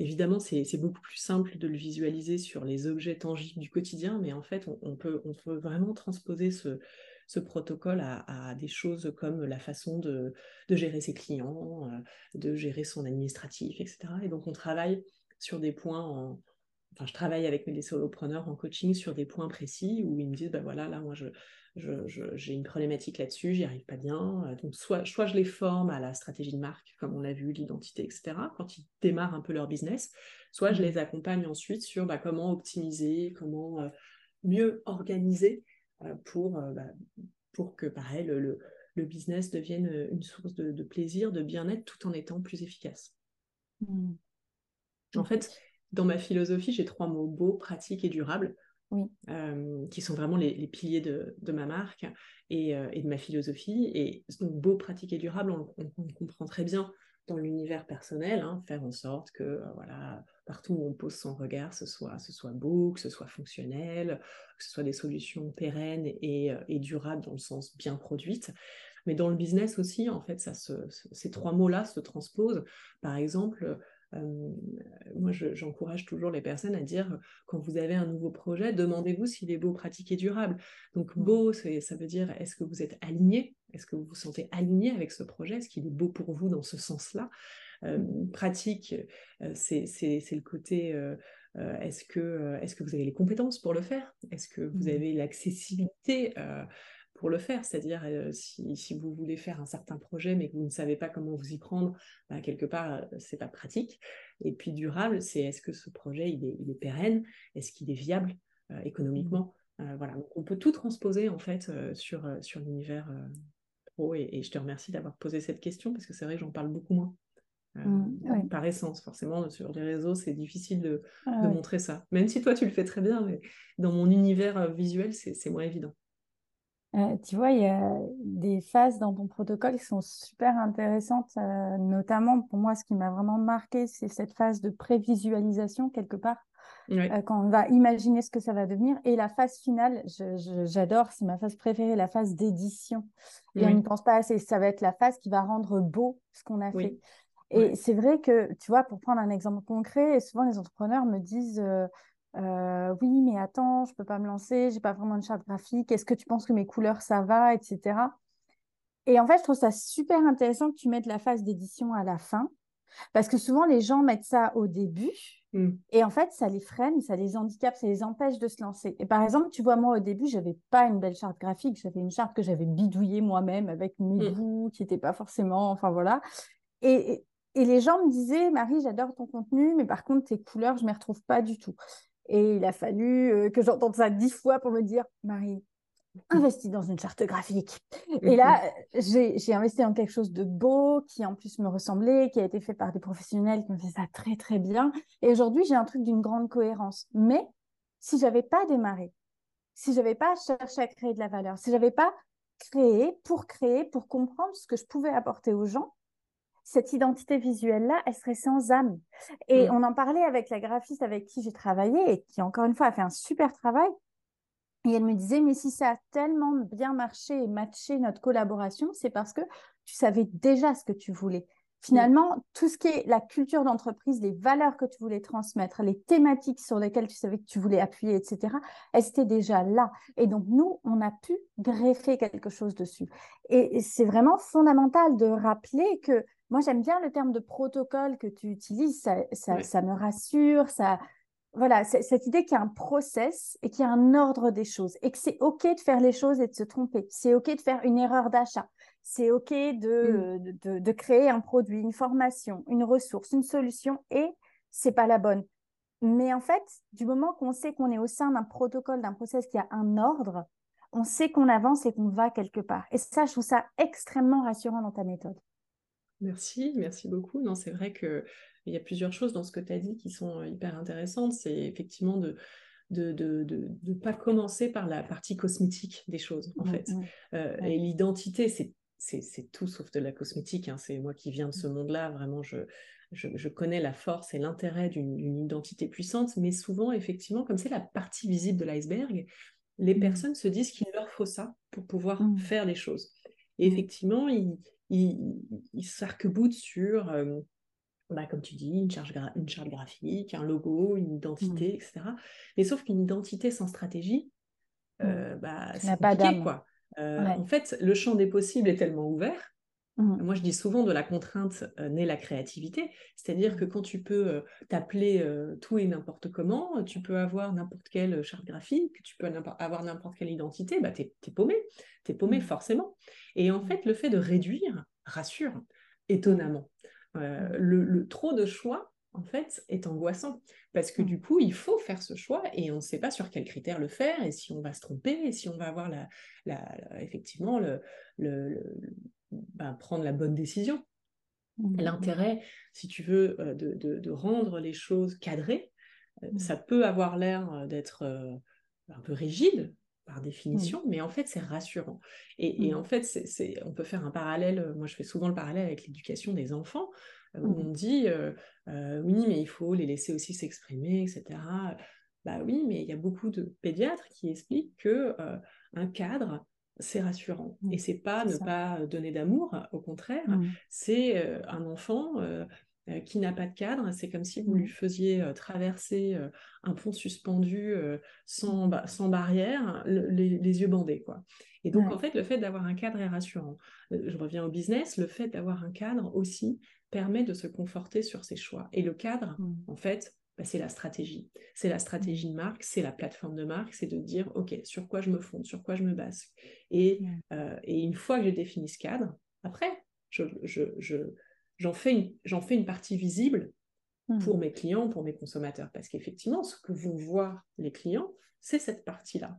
évidemment, c'est beaucoup plus simple de le visualiser sur les objets tangibles du quotidien, mais en fait, on, peut, vraiment transposer ce, protocole à, des choses comme la façon de, gérer ses clients, euh, de gérer son administratif, etc. Et donc on travaille sur des points en, Enfin, je travaille avec mes solopreneurs en coaching sur des points précis où ils me disent, bah voilà, là, moi, je, j'ai une problématique là-dessus, j'y arrive pas bien. Euh, donc, soit, soit je les forme à la stratégie de marque, comme on l'a vu, l'identité, etc., quand ils démarrent un peu leur business, soit je mmh. les accompagne ensuite sur bah, comment optimiser, comment euh, mieux organiser euh, pour, euh, bah, pour que, pareil, le, le, business devienne une source de, plaisir, de bien-être, tout en étant plus efficace. Mmh. En fait, dans ma philosophie, j'ai trois mots beau, pratique et durable. qui sont vraiment les, piliers de, de, ma marque et, et, de ma philosophie. Et donc, beau, pratique et durable, on, on comprend très bien dans l'univers personnel, hein, faire en sorte que euh, voilà, partout où on pose son regard, ce soit, ce soit beau, que ce soit fonctionnel, que ce soit des solutions pérennes et, euh, et durables dans le sens bien produites. Mais dans le business aussi, en fait, ça ces trois mots-là se transposent. Par exemple, moi, j'encourage toujours les personnes à dire, quand vous avez un nouveau projet, demandez-vous s'il est beau, pratique et durable. Donc, mmh. beau, ça veut dire, est-ce que vous êtes aligné? Est-ce que vous vous sentez aligné avec ce projet? Est-ce qu'il est beau pour vous dans ce sens-là? Pratique, c'est le côté... est-ce que, est que vous avez les compétences pour le faire? Est-ce que vous mmh. avez l'accessibilité pour le faire. C'est-à-dire, euh, si, vous voulez faire un certain projet, mais que vous ne savez pas comment vous y prendre, bah, quelque part, euh, c'est pas pratique. Et puis, durable, c'est est-ce que ce projet, il est, pérenne? Est-ce qu'il est viable euh, économiquement? Voilà, on peut tout transposer, en fait, sur, sur l'univers pro. Et, je te remercie d'avoir posé cette question, parce que c'est vrai que j'en parle beaucoup moins. Mmh, par essence, forcément, sur les réseaux, c'est difficile de, ah montrer ça. Même si toi, tu le fais très bien, mais dans mon univers visuel, c'est moins évident. Euh, tu vois, il y a des phases dans ton protocole qui sont super intéressantes, euh, notamment pour moi, ce qui m'a vraiment marqué, c'est cette phase de prévisualisation quelque part, euh, quand on va imaginer ce que ça va devenir. Et la phase finale, j'adore, c'est ma phase préférée, la phase d'édition. Et on n'y pense pas assez, ça va être la phase qui va rendre beau ce qu'on a fait. Et c'est vrai que, tu vois, pour prendre un exemple concret, souvent les entrepreneurs me disent euh, oui, mais attends, je peux pas me lancer, j'ai pas vraiment de charte graphique, est-ce que tu penses que mes couleurs ça va, etc. Et en fait, je trouve ça super intéressant que tu mettes la phase d'édition à la fin, parce que souvent les gens mettent ça au début, mmh. et en fait, ça les freine, ça les handicape, ça les empêche de se lancer. Et par exemple, tu vois, moi au début, j'avais pas une belle charte graphique, j'avais une charte que j'avais bidouillée moi-même avec mes mmh. qui n'étaient pas forcément, enfin voilà. Et, et, les gens me disaient, Marie, j'adore ton contenu, mais par contre, tes couleurs, je ne m'y retrouve pas du tout. Et il a fallu euh, que j'entende ça dix fois pour me dire, Marie, investis dans une charte graphique. Et là, j'ai investi dans quelque chose de beau, qui en plus me ressemblait, qui a été fait par des professionnels qui ont fait ça très, très bien. Et aujourd'hui, j'ai un truc d'une grande cohérence. Mais si j'avais pas démarré, si j'avais pas cherché à créer de la valeur, si j'avais pas créé pour créer, pour comprendre ce que je pouvais apporter aux gens, cette identité visuelle-là, elle serait sans âme. Et mm. on en parlait avec la graphiste avec qui j'ai travaillé et qui, encore une fois, a fait un super travail. Et elle me disait, mais si ça a tellement bien marché et matché notre collaboration, c'est parce que tu savais déjà ce que tu voulais. Finalement, tout ce qui est la culture d'entreprise, les valeurs que tu voulais transmettre, les thématiques sur lesquelles tu savais que tu voulais appuyer, etc., elles étaient déjà là. Et donc, nous, on a pu greffer quelque chose dessus. Et c'est vraiment fondamental de rappeler que moi, j'aime bien le terme de protocole que tu utilises, ça, me rassure, ça, voilà, cette idée qu'il y a un process et qu'il y a un ordre des choses et que c'est OK de faire les choses et de se tromper. C'est OK de faire une erreur d'achat. C'est OK mm. de, de, créer un produit, une formation, une ressource, une solution et c'est pas la bonne. Mais en fait, du moment qu'on sait qu'on est au sein d'un protocole, d'un process qui a un ordre, on sait qu'on avance et qu'on va quelque part. Et ça, je trouve ça extrêmement rassurant dans ta méthode. Merci, merci beaucoup. Non, c'est vrai qu'il y a plusieurs choses dans ce que tu as dit qui sont hyper intéressantes. C'est effectivement de de ne de, de, pas commencer par la partie cosmétique des choses, en mmh, fait. Mmh. Euh, et l'identité, c'est c'est tout sauf de la cosmétique. Hein. C'est moi qui viens de ce mmh. monde-là. Vraiment, je, je, je, connais la force et l'intérêt d'une identité puissante. Mais souvent, effectivement, comme c'est la partie visible de l'iceberg, les mmh. personnes se disent qu'il leur faut ça pour pouvoir mmh. faire les choses. Et effectivement, ils, ils, s'arc-boutent sur, euh, bah, comme tu dis, une, charge une charte graphique, un logo, une identité, etc. Mais sauf qu'une identité sans stratégie, euh, bah, c'est compliqué, quoi. Euh, en fait, le champ des possibles est tellement ouvert Mmh. Moi, je dis souvent de la contrainte euh, naît la créativité, c'est-à-dire que mmh. quand tu peux euh, t'appeler tout et n'importe comment, tu peux avoir n'importe quelle charte graphique, tu peux avoir n'importe quelle identité, bah, tu es, paumé, tu es paumé mmh. forcément. Et en fait, le fait de réduire rassure étonnamment. Le, trop de choix, en fait, est angoissant. Parce que du coup, il faut faire ce choix et on ne sait pas sur quels critères le faire et si on va se tromper et si on va avoir la, effectivement le, bah, prendre la bonne décision. Mmh. L'intérêt, si tu veux, euh, de, rendre les choses cadrées, euh, mmh. ça peut avoir l'air euh, d'être un peu rigide par définition, mmh. mais en fait, c'est rassurant. Et, en fait, c'est, on peut faire un parallèle, moi je fais souvent le parallèle avec l'éducation des enfants, où on dit, oui, mais il faut les laisser aussi s'exprimer, etc. Bah oui, mais il y a beaucoup de pédiatres qui expliquent que un cadre, c'est rassurant. Mmh. Et c'est pas ne pas donner d'amour, au contraire, mmh. c'est euh, un enfant qui n'a pas de cadre, c'est comme si vous lui mmh. faisiez traverser un pont suspendu sans, sans barrière, les, yeux bandés. Quoi. Et donc, en fait, le fait d'avoir un cadre est rassurant. je reviens au business, le fait d'avoir un cadre aussi permet de se conforter sur ses choix. Et le cadre, en fait, bah, c'est la stratégie. C'est la stratégie de marque, c'est la plateforme de marque, c'est de dire, OK, sur quoi je me fonde, sur quoi je me base. Et, euh, et une fois que j'ai défini ce cadre, après, j'en je, je, fais, une, fais une partie visible pour mmh. mes clients, pour mes consommateurs. Parce qu'effectivement, ce que vont voir les clients, c'est cette partie-là.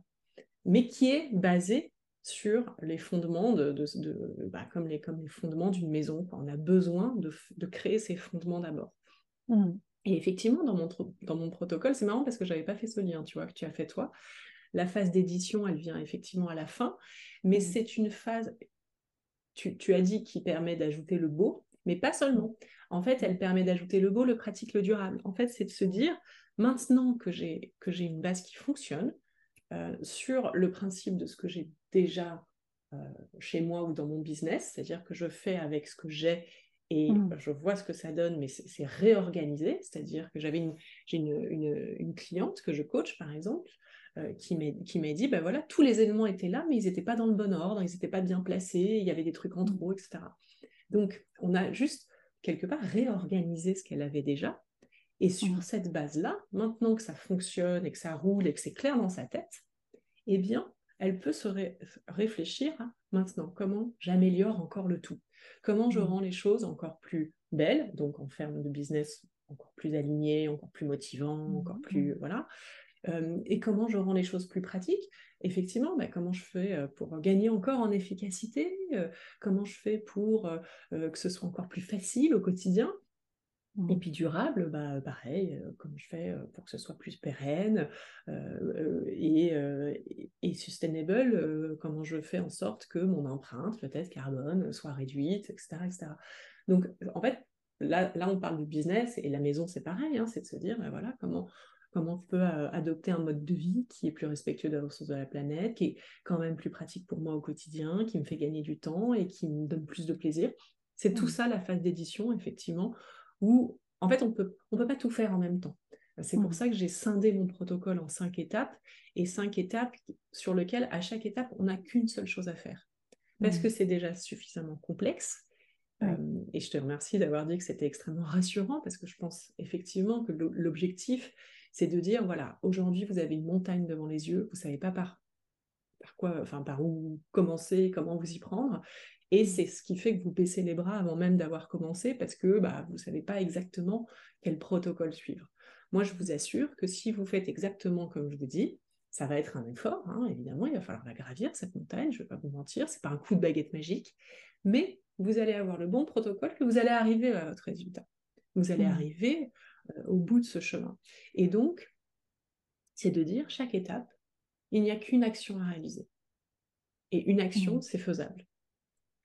Mais qui est basée sur les fondements de, de, bah, comme, les, comme les fondements d'une maison. On a besoin de, créer ces fondements d'abord. Mmh. Et effectivement, dans mon, dans mon protocole, c'est marrant parce que je n'avais pas fait ce lien, tu vois, que tu as fait toi. La phase d'édition, elle vient effectivement à la fin, mais mmh. c'est une phase, tu, tu, as dit, qui permet d'ajouter le beau, mais pas seulement. En fait, elle permet d'ajouter le beau, le pratique, le durable. En fait, c'est de se dire, maintenant que j'ai une base qui fonctionne, euh, sur le principe de ce que j'ai déjà euh, chez moi ou dans mon business, c'est-à-dire que je fais avec ce que j'ai et mmh. je vois ce que ça donne, mais c'est réorganisé. C'est-à-dire que j'avais une, une, une, cliente que je coach, par exemple, euh, qui m'a dit, ben voilà, tous les éléments étaient là, mais ils n'étaient pas dans le bon ordre, ils n'étaient pas bien placés, il y avait des trucs en trop, etc. Donc, on a juste, quelque part, réorganisé ce qu'elle avait déjà. Et sur mmh. cette base-là, maintenant que ça fonctionne et que ça roule et que c'est clair dans sa tête, eh bien, elle peut se réfléchir à maintenant comment j'améliore encore le tout? Comment je mmh. rends les choses encore plus belles, donc en termes de business encore plus alignées, encore plus motivant, mmh. encore plus voilà. et comment je rends les choses plus pratiques? Effectivement, bah, comment je fais euh, pour gagner encore en efficacité? Euh, Comment je fais pour euh, que ce soit encore plus facile au quotidien? Et mmh. puis durable, bah, pareil, comment je fais pour que ce soit plus pérenne et, et, sustainable, comment je fais en sorte que mon empreinte, peut-être carbone, soit réduite, etc. etc. Donc, en fait, là, là, on parle du business et la maison, c'est pareil, hein, c'est de se dire, bah, voilà, comment, comment je peux adopter un mode de vie qui est plus respectueux des ressources de la planète, qui est quand même plus pratique pour moi au quotidien, qui me fait gagner du temps et qui me donne plus de plaisir. C'est tout mmh. ça la phase d'édition, effectivement, où en fait, on peut, on peut pas tout faire en même temps. C'est pour mmh. ça que j'ai scindé mon protocole en cinq étapes et cinq étapes sur lesquelles, à chaque étape, on n'a qu'une seule chose à faire. Parce mmh. que c'est déjà suffisamment complexe. et je te remercie d'avoir dit que c'était extrêmement rassurant parce que je pense effectivement que l'objectif, c'est de dire voilà, aujourd'hui, vous avez une montagne devant les yeux, vous ne savez pas par, par quoi, enfin, par où commencer, comment vous y prendre. Et c'est ce qui fait que vous baissez les bras avant même d'avoir commencé parce que bah, vous ne savez pas exactement quel protocole suivre. Moi, je vous assure que si vous faites exactement comme je vous dis, ça va être un effort, hein, évidemment, il va falloir la gravir, cette montagne, je ne vais pas vous mentir, ce n'est pas un coup de baguette magique, mais vous allez avoir le bon protocole, que vous allez arriver à votre résultat. Vous allez mmh. arriver euh, au bout de ce chemin. Et donc, c'est de dire, chaque étape, il n'y a qu'une action à réaliser. Et une action, mmh. c'est faisable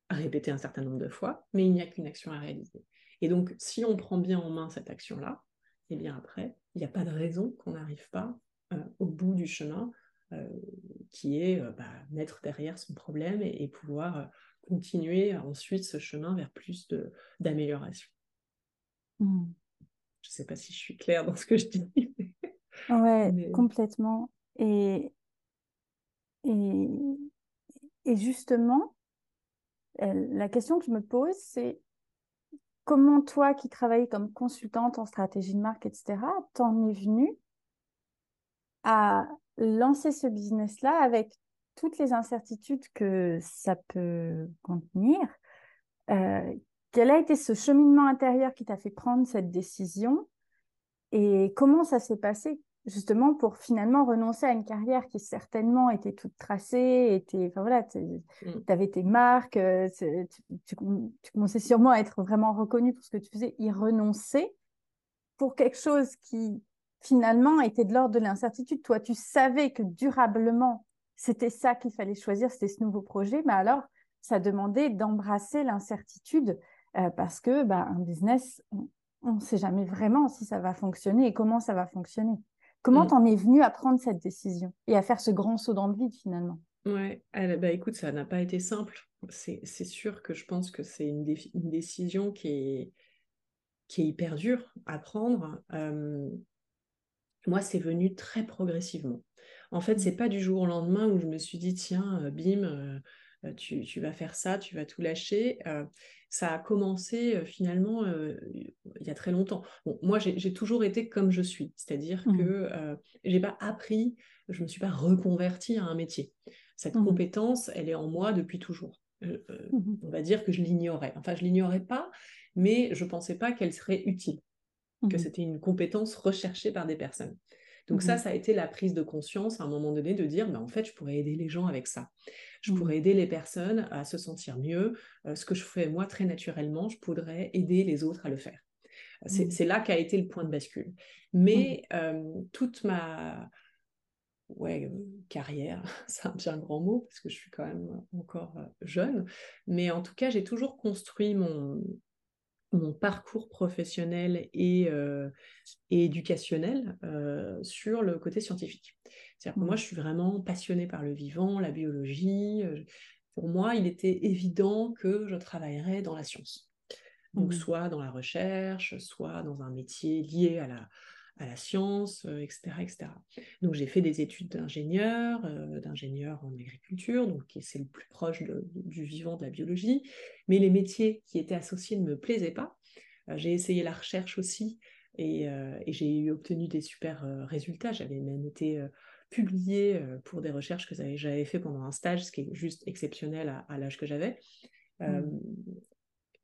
à répéter un certain nombre de fois, mais il n'y a qu'une action à réaliser. Et donc, si on prend bien en main cette action-là, et eh bien après, il n'y a pas de raison qu'on n'arrive pas euh, au bout du chemin, euh, qui est bah, mettre derrière son problème et, pouvoir continuer ensuite ce chemin vers plus d'amélioration. Mmh. Je ne sais pas si je suis claire dans ce que je dis. Ouais, complètement. Et, et, justement, la question que je me pose, c'est comment toi qui travailles comme consultante en stratégie de marque, etc., t'en es venue à lancer ce business-là avec toutes les incertitudes que ça peut contenir? Euh, quel a été ce cheminement intérieur qui t'a fait prendre cette décision? Et comment ça s'est passé? Justement pour finalement renoncer à une carrière qui certainement était toute tracée, était, enfin voilà, tu mmh. avais tes marques, euh, tu, commençais sûrement à être vraiment reconnu pour ce que tu faisais, y renoncer pour quelque chose qui finalement était de l'ordre de l'incertitude. Toi, tu savais que durablement, c'était ça qu'il fallait choisir, c'était ce nouveau projet, mais alors ça demandait d'embrasser l'incertitude euh, parce que bah, un business, on ne sait jamais vraiment si ça va fonctionner et comment ça va fonctionner. Comment mmh. t'en es venu à prendre cette décision et à faire ce grand saut dans le vide finalement? Ouais, bah écoute, ça n'a pas été simple. C'est sûr que je pense que c'est une, décision qui est, qui est hyper dure à prendre. moi, c'est venu très progressivement. En fait, mmh. c'est pas du jour au lendemain où je me suis dit, tiens, euh, bim, euh, tu, tu, vas faire ça, tu vas tout lâcher ça a commencé finalement il y a très longtemps. Bon, moi, j'ai toujours été comme je suis, c'est-à-dire mmh. que je n'ai pas appris, je ne me suis pas reconvertie à un métier. Cette mmh. compétence, elle est en moi depuis toujours. Mmh on va dire que je l'ignorais. Enfin, je l'ignorais pas, mais je ne pensais pas qu'elle serait utile, que c'était une compétence recherchée par des personnes. Donc ça, ça a été la prise de conscience à un moment donné de dire, mais en fait, je pourrais aider les gens avec ça. Je pourrais mmh. aider les personnes à se sentir mieux. Euh, ce que je fais moi très naturellement, je pourrais aider les autres à le faire. C'est mmh. là qu'a été le point de bascule. Mais mmh. toute ma ouais, carrière, c'est un bien grand mot parce que je suis quand même encore jeune, mais en tout cas, j'ai toujours construit mon, mon parcours professionnel et, et éducationnel sur le côté scientifique. C'est-à-dire que moi, mmh. je suis vraiment passionnée par le vivant, la biologie. Pour moi, il était évident que je travaillerais dans la science. Donc, mmh. soit dans la recherche, soit dans un métier lié à la, à la science, etc., etc. Donc j'ai fait des études d'ingénieur, d'ingénieur en agriculture, donc c'est le plus proche du vivant de la biologie, mais les métiers qui étaient associés ne me plaisaient pas. j'ai essayé la recherche aussi et, et j'ai obtenu des super résultats. J'avais même été publié pour des recherches que j'avais fait pendant un stage, ce qui est juste exceptionnel à, l'âge que j'avais. Mmh.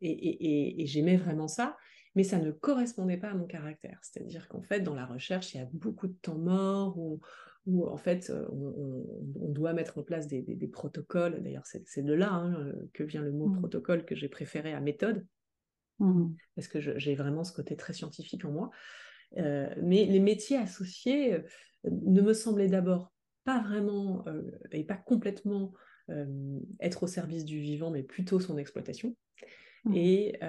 Et, et j'aimais vraiment ça, mais ça ne correspondait pas à mon caractère. C'est-à-dire qu'en fait, dans la recherche, il y a beaucoup de temps mort, où, où en fait, on, doit mettre en place des, protocoles. D'ailleurs, c'est de là hein, que vient le mot mmh. protocole que j'ai préféré à méthode, mmh. parce que j'ai vraiment ce côté très scientifique en moi. mais les métiers associés ne me semblaient d'abord pas vraiment et pas complètement être au service du vivant, mais plutôt son exploitation. Mmh. Et,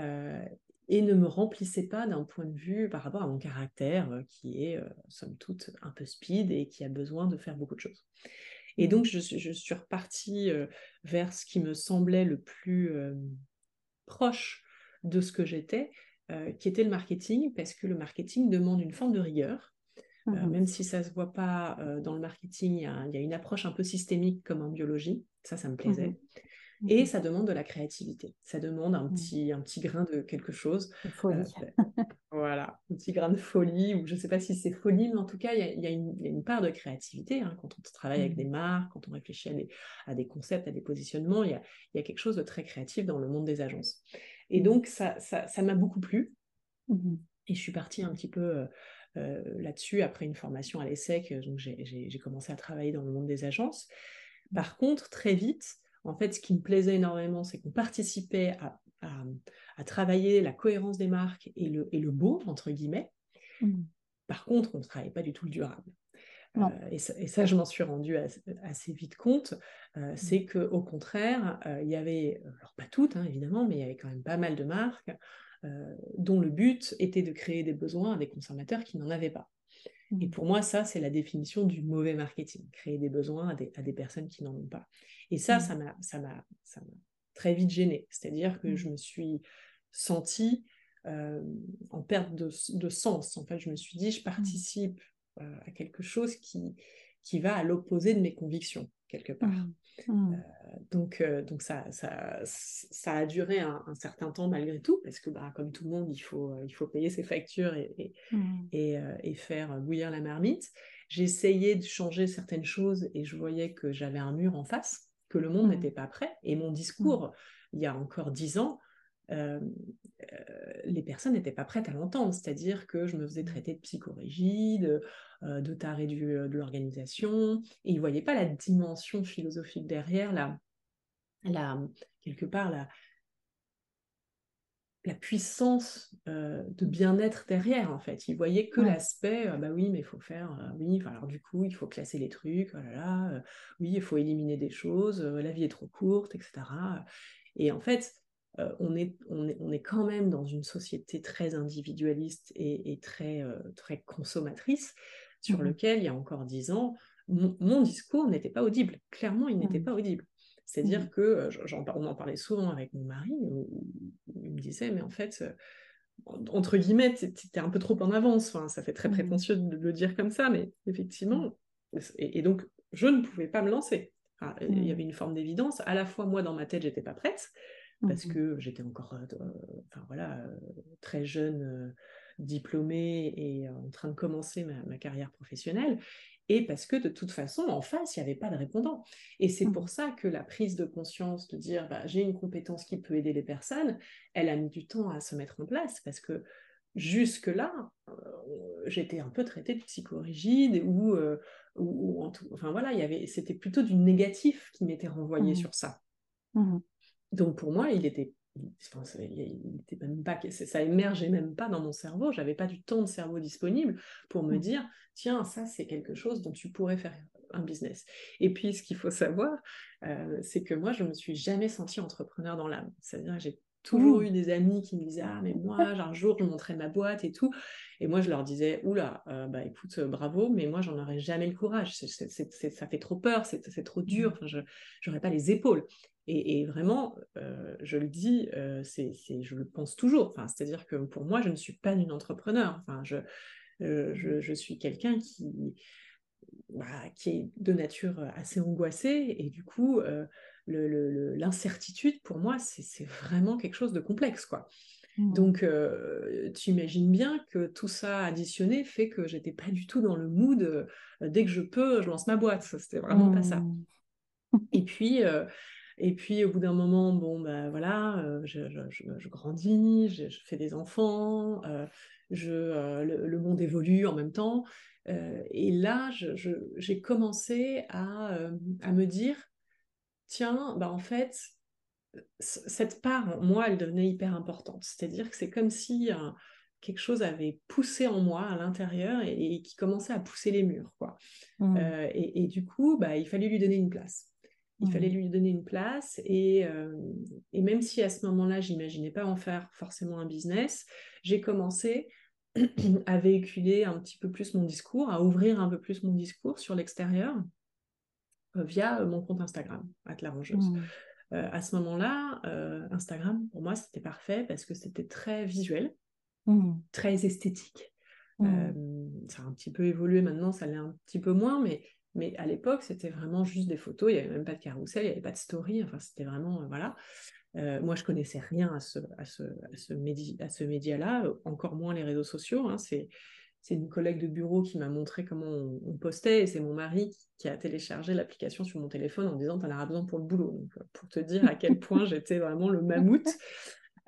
et, ne me remplissait pas d'un point de vue par rapport à mon caractère qui est, somme toute, un peu speed et qui a besoin de faire beaucoup de choses. Et donc, je, je suis repartie vers ce qui me semblait le plus proche de ce que j'étais, qui était le marketing, parce que le marketing demande une forme de rigueur, euh, mmh même si ça ne se voit pas euh, dans le marketing, il y, a, une approche un peu systémique comme en biologie. Ça, ça me plaisait. Mmh Et mmh ça demande de la créativité. Ça demande un petit, un petit grain de quelque chose. folie. Euh, voilà, un petit grain de folie, ou je ne sais pas si c'est folie, mais en tout cas, il y a, une, part de créativité. Hein, quand on travaille avec des marques, quand on réfléchit à des, concepts, à des positionnements, il y, a, y, a, quelque chose de très créatif dans le monde des agences. Et donc, ça m'a ça, beaucoup plu. Et je suis partie un petit peu euh, là-dessus après une formation à l'ESSEC. Euh, donc j'ai commencé à travailler dans le monde des agences. Par contre, très vite, en fait, ce qui me plaisait énormément, c'est qu'on participait à, travailler la cohérence des marques et le, et le beau, entre guillemets. Mmh. Par contre, on ne travaillait pas du tout le durable. Euh, et, ça, je m'en suis rendu assez, vite compte, mmh. c'est qu'au contraire, il y avait, alors pas toutes hein, évidemment, mais il y avait quand même pas mal de marques euh, dont le but était de créer des besoins à des consommateurs qui n'en avaient pas. Et pour moi, ça, c'est la définition du mauvais marketing, créer des besoins à des, à des personnes qui n'en ont pas. Et ça, ça m'a très vite gênée. C'est-à-dire que je me suis sentie euh, en perte de, de, sens. En fait, je me suis dit, je participe euh, à quelque chose qui, qui va à l'opposé de mes convictions, quelque part. Euh, donc, donc ça, ça, ça, a duré un, certain temps malgré tout, parce que bah, comme tout le monde, il faut, il faut payer ses factures et, et, et, et faire bouillir la marmite. Essayé de changer certaines choses et je voyais que j'avais un mur en face, que le monde n'était pas prêt. Et mon discours, il y a encore dix ans, euh, euh, les personnes n'étaient pas prêtes à l'entendre. C'est-à-dire que je me faisais mmh. traiter de psychorigide, euh, de taré de l'organisation, et ils ne voyaient pas la dimension philosophique derrière, la, la, quelque part la, la puissance de bien-être derrière, en fait. Ils voyaient que l'aspect, bah oui, mais il faut faire, oui, alors du coup, il faut classer les trucs, oh là là, oui, il faut éliminer des choses, la vie est trop courte, etc. Et en fait, euh, on, est, on, est, on, est, quand même dans une société très individualiste et, très, euh, très consommatrice, sur mmh lequel, il y a encore dix ans, mon, discours n'était pas audible. Clairement, il n'était mmh pas audible. C'est-à-dire mmh que, euh, on en parlait souvent avec mon mari, où, il me disait, mais en fait, entre guillemets, tu un peu trop en avance. Enfin, ça fait très prétentieux de le dire comme ça, mais effectivement, et, donc, je ne pouvais pas me lancer. il y avait une forme d'évidence. À la fois, moi, dans ma tête, j'étais pas prête parce mmh que j'étais encore euh, enfin, voilà, euh, très jeune, euh, diplômée et en train de commencer ma, carrière professionnelle, et parce que de toute façon, en face, il n'y avait pas de répondant. Et c'est mmh. pour ça que la prise de conscience de dire bah, j'ai une compétence qui peut aider les personnes, elle a mis du temps à se mettre en place, parce que jusque-là, j'étais un peu traitée de psychorigide ou, ou, en tout, enfin voilà, c'était plutôt du négatif qui m'était renvoyé mmh sur ça. Donc pour moi, il était, il était même pas, ça émergeait même pas dans mon cerveau. J'avais pas du temps de cerveau disponible pour me mmh. dire, tiens, ça c'est quelque chose dont tu pourrais faire un business. Et puis ce qu'il faut savoir, euh, c'est que moi, je me suis jamais sentie entrepreneur dans l'âme. C'est-à-dire que j'ai toujours mmh. eu des amis qui me disaient ah mais moi un jour je montrais ma boîte et tout et moi je leur disais oula euh, bah écoute euh, bravo mais moi j'en aurais jamais le courage ça fait trop peur c'est trop dur enfin, je n'aurais pas les épaules et, vraiment, euh, je le dis, euh, c'est, je le pense toujours. Enfin, c'est-à-dire que pour moi, je ne suis pas une entrepreneur. Enfin, je, euh, je, suis quelqu'un qui, bah, qui est de nature assez angoissée. Et du coup, l'incertitude, pour moi, c'est, vraiment quelque chose de complexe. quoi. Mmh. Donc, tu imagines bien que tout ça additionné fait que j'étais pas du tout dans le mood. dès que je peux, je lance ma boîte. C'était vraiment pas ça. Mmh. Et puis, et puis au bout d'un moment, bon, ben voilà, euh, je, grandis, je, fais des enfants, euh, je, le, monde évolue en même temps. et là, j'ai commencé à, à, me dire, tiens, bah en fait, cette part, moi, elle devenait hyper importante. C'est-à-dire que c'est comme si quelque chose avait poussé en moi à l'intérieur et, qui commençait à pousser les murs. Quoi. Mmh. Et, et, du coup, bah, il fallait lui donner une place. Il fallait mmh. lui donner une place et, euh, et même si à ce moment-là, j'imaginais pas en faire forcément un business, j'ai commencé à véhiculer un petit peu plus mon discours, à ouvrir un peu plus mon discours sur l'extérieur euh, via euh, mon compte Instagram, à mmh. à ce moment-là, Instagram, pour moi, c'était parfait parce que c'était très visuel, mmh. très esthétique. ça a un petit peu évolué maintenant, ça l'est un petit peu moins, mais mais à l'époque, c'était vraiment juste des photos, il n'y avait même pas de carrousel, il n'y avait pas de story, enfin c'était vraiment, euh, voilà. Euh, moi, je connaissais rien à ce, média-là, encore moins les réseaux sociaux. Hein. c'est, une collègue de bureau qui m'a montré comment on, postait et c'est mon mari qui, a téléchargé l'application sur mon téléphone en disant T'en as besoin pour le boulot. Euh, pour te dire à quel point j'étais vraiment le mammouth.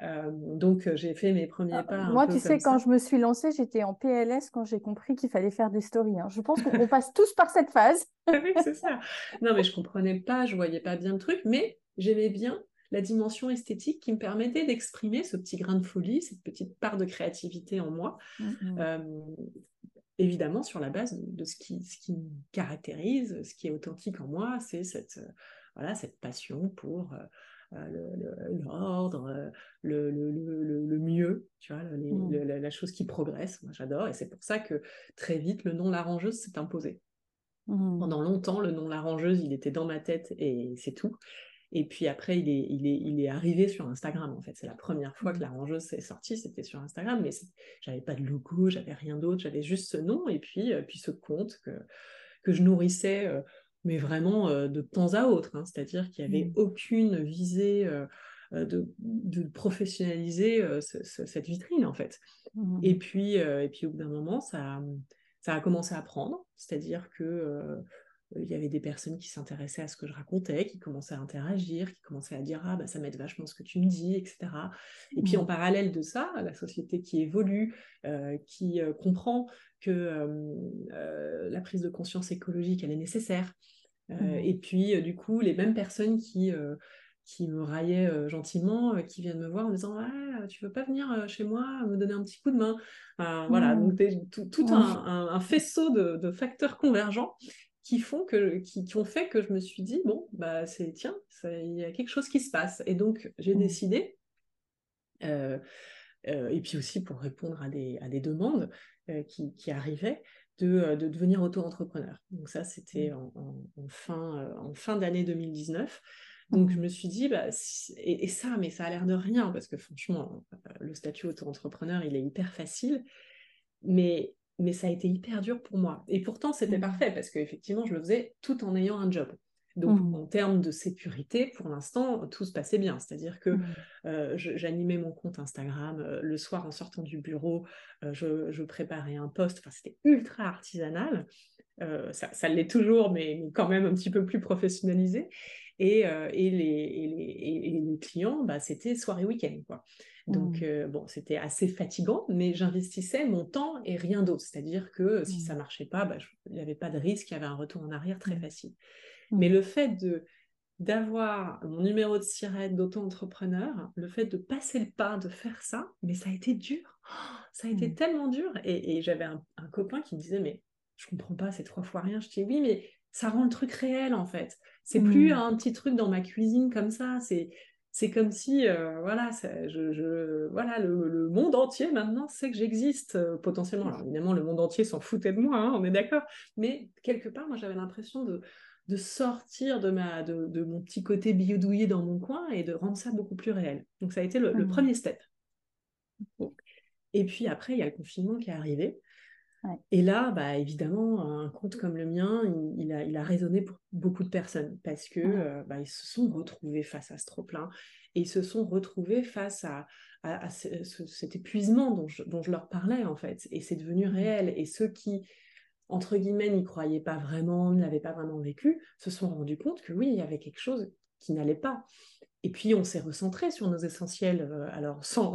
Euh, donc, euh, j'ai fait mes premiers ah, pas. Moi, tu sais, quand je me suis lancée, j'étais en PLS quand j'ai compris qu'il fallait faire des stories. Hein. Je pense qu'on passe tous par cette phase. oui, c'est ça. Non, mais je comprenais pas, je voyais pas bien le truc, mais j'aimais bien la dimension esthétique qui me permettait d'exprimer ce petit grain de folie, cette petite part de créativité en moi. Mmh. Euh, évidemment, sur la base de, ce, qui, ce qui me caractérise, ce qui est authentique en moi, c'est cette, voilà, cette passion pour l'ordre, le, le, mieux, tu vois, mmh. la, chose qui progresse. Moi, j'adore. Et c'est pour ça que très vite, le nom l'arrangeuse s'est imposé. Mmh. Pendant longtemps, le nom l'arrangeuse, il était dans ma tête et c'est tout. Et puis après, il est, il est, il est arrivé sur Instagram, en fait. C'est la première fois que mmh. l'arrangeuse s'est sortie, c'était sur Instagram, mais j'avais pas de logo, j'avais rien d'autre, j'avais juste ce nom et puis, puis ce compte que, que je nourrissais mais vraiment de temps à autre. Hein. C'est-à-dire qu'il n'y avait mmh. aucune visée de, professionnaliser cette vitrine, en fait. Mmh. Et, puis, et puis, au bout d'un moment, ça, ça a commencé à prendre. C'est-à-dire que il y avait des personnes qui s'intéressaient à ce que je racontais, qui commençaient à interagir, qui commençaient à dire ah bah ça m'aide vachement ce que tu me dis, etc. Et puis en mmh. parallèle de ça, la société qui évolue, qui comprend que la prise de conscience écologique elle est nécessaire, euh, mmh. Et puis, euh, du coup, les mêmes personnes qui, euh, qui me raillaient gentiment, qui viennent me voir en disant ah, Tu veux pas venir chez moi me donner un petit coup de main? Voilà, donc mmh. tout, un, faisceau de, facteurs convergents qui font que qui, ont fait que je me suis dit bon bah c'est tiens il y a quelque chose qui se passe et donc j'ai mmh. décidé et puis aussi pour répondre à des, à des demandes qui, qui, arrivaient euh, de, devenir auto-entrepreneur. Donc ça, c'était mmh. en, fin, euh, en fin d'année 2019. Donc je mmh. me suis dit, bah, et, ça, mais ça a l'air de rien, parce que franchement, euh, le statut auto-entrepreneur, il est hyper facile, mais, mais ça a été hyper dur pour moi. Et pourtant, c'était mmh. parfait, parce qu'effectivement, je le faisais tout en ayant un job. Donc, mmh. en termes de sécurité, pour l'instant, tout se passait bien. C'est-à-dire que mmh. euh, j'animais mon compte Instagram euh, le soir en sortant du bureau, euh, je, préparais un post. Enfin, c'était ultra artisanal. ça, l'est toujours, mais, quand même un petit peu plus professionnalisé. Et, les, clients, bah, c'était soirée week-end. Quoi. Donc, mmh. bon, c'était assez fatigant, mais j'investissais mon temps et rien d'autre. C'est-à-dire que si ça ne marchait pas, bah, il n'y avait pas de risque, il y avait un retour en arrière très facile. Mais le fait de d'avoir mon numéro de sirène d'auto-entrepreneur, le fait de passer le pas, de faire ça, mais ça a été dur. ça a été mmh. tellement dur. Et, j'avais un, copain qui me disait, mais je comprends pas, c'est trois fois rien. Je dis, oui, mais ça rend le truc réel, en fait. C'est plus mmh. un petit truc dans ma cuisine comme ça. C'est c'est comme si, euh, voilà, je, voilà le, monde entier maintenant sait que j'existe euh, potentiellement. Alors évidemment, le monde entier s'en foutait de moi, hein, on est d'accord. Mais quelque part, moi, j'avais l'impression de, de sortir de, ma, de, mon petit côté biodouillé dans mon coin et de rendre ça beaucoup plus réel. Donc ça a été le, mmh. premier step. Et puis après, il y a le confinement qui est arrivé. Et là, bah, évidemment, un compte comme le mien, il, a, il a résonné pour beaucoup de personnes parce que euh, bah, ils se sont retrouvés face à ce trop-plein et ils se sont retrouvés face à, à, cet épuisement dont je, dont je, leur parlais en fait. Et c'est devenu réel. Et ceux qui entre guillemets, n'y croyaient pas vraiment, ne l'avaient pas vraiment vécu, se sont rendus compte que oui, il y avait quelque chose qui n'allait pas. Et puis on s'est recentré sur nos essentiels, euh, alors sans,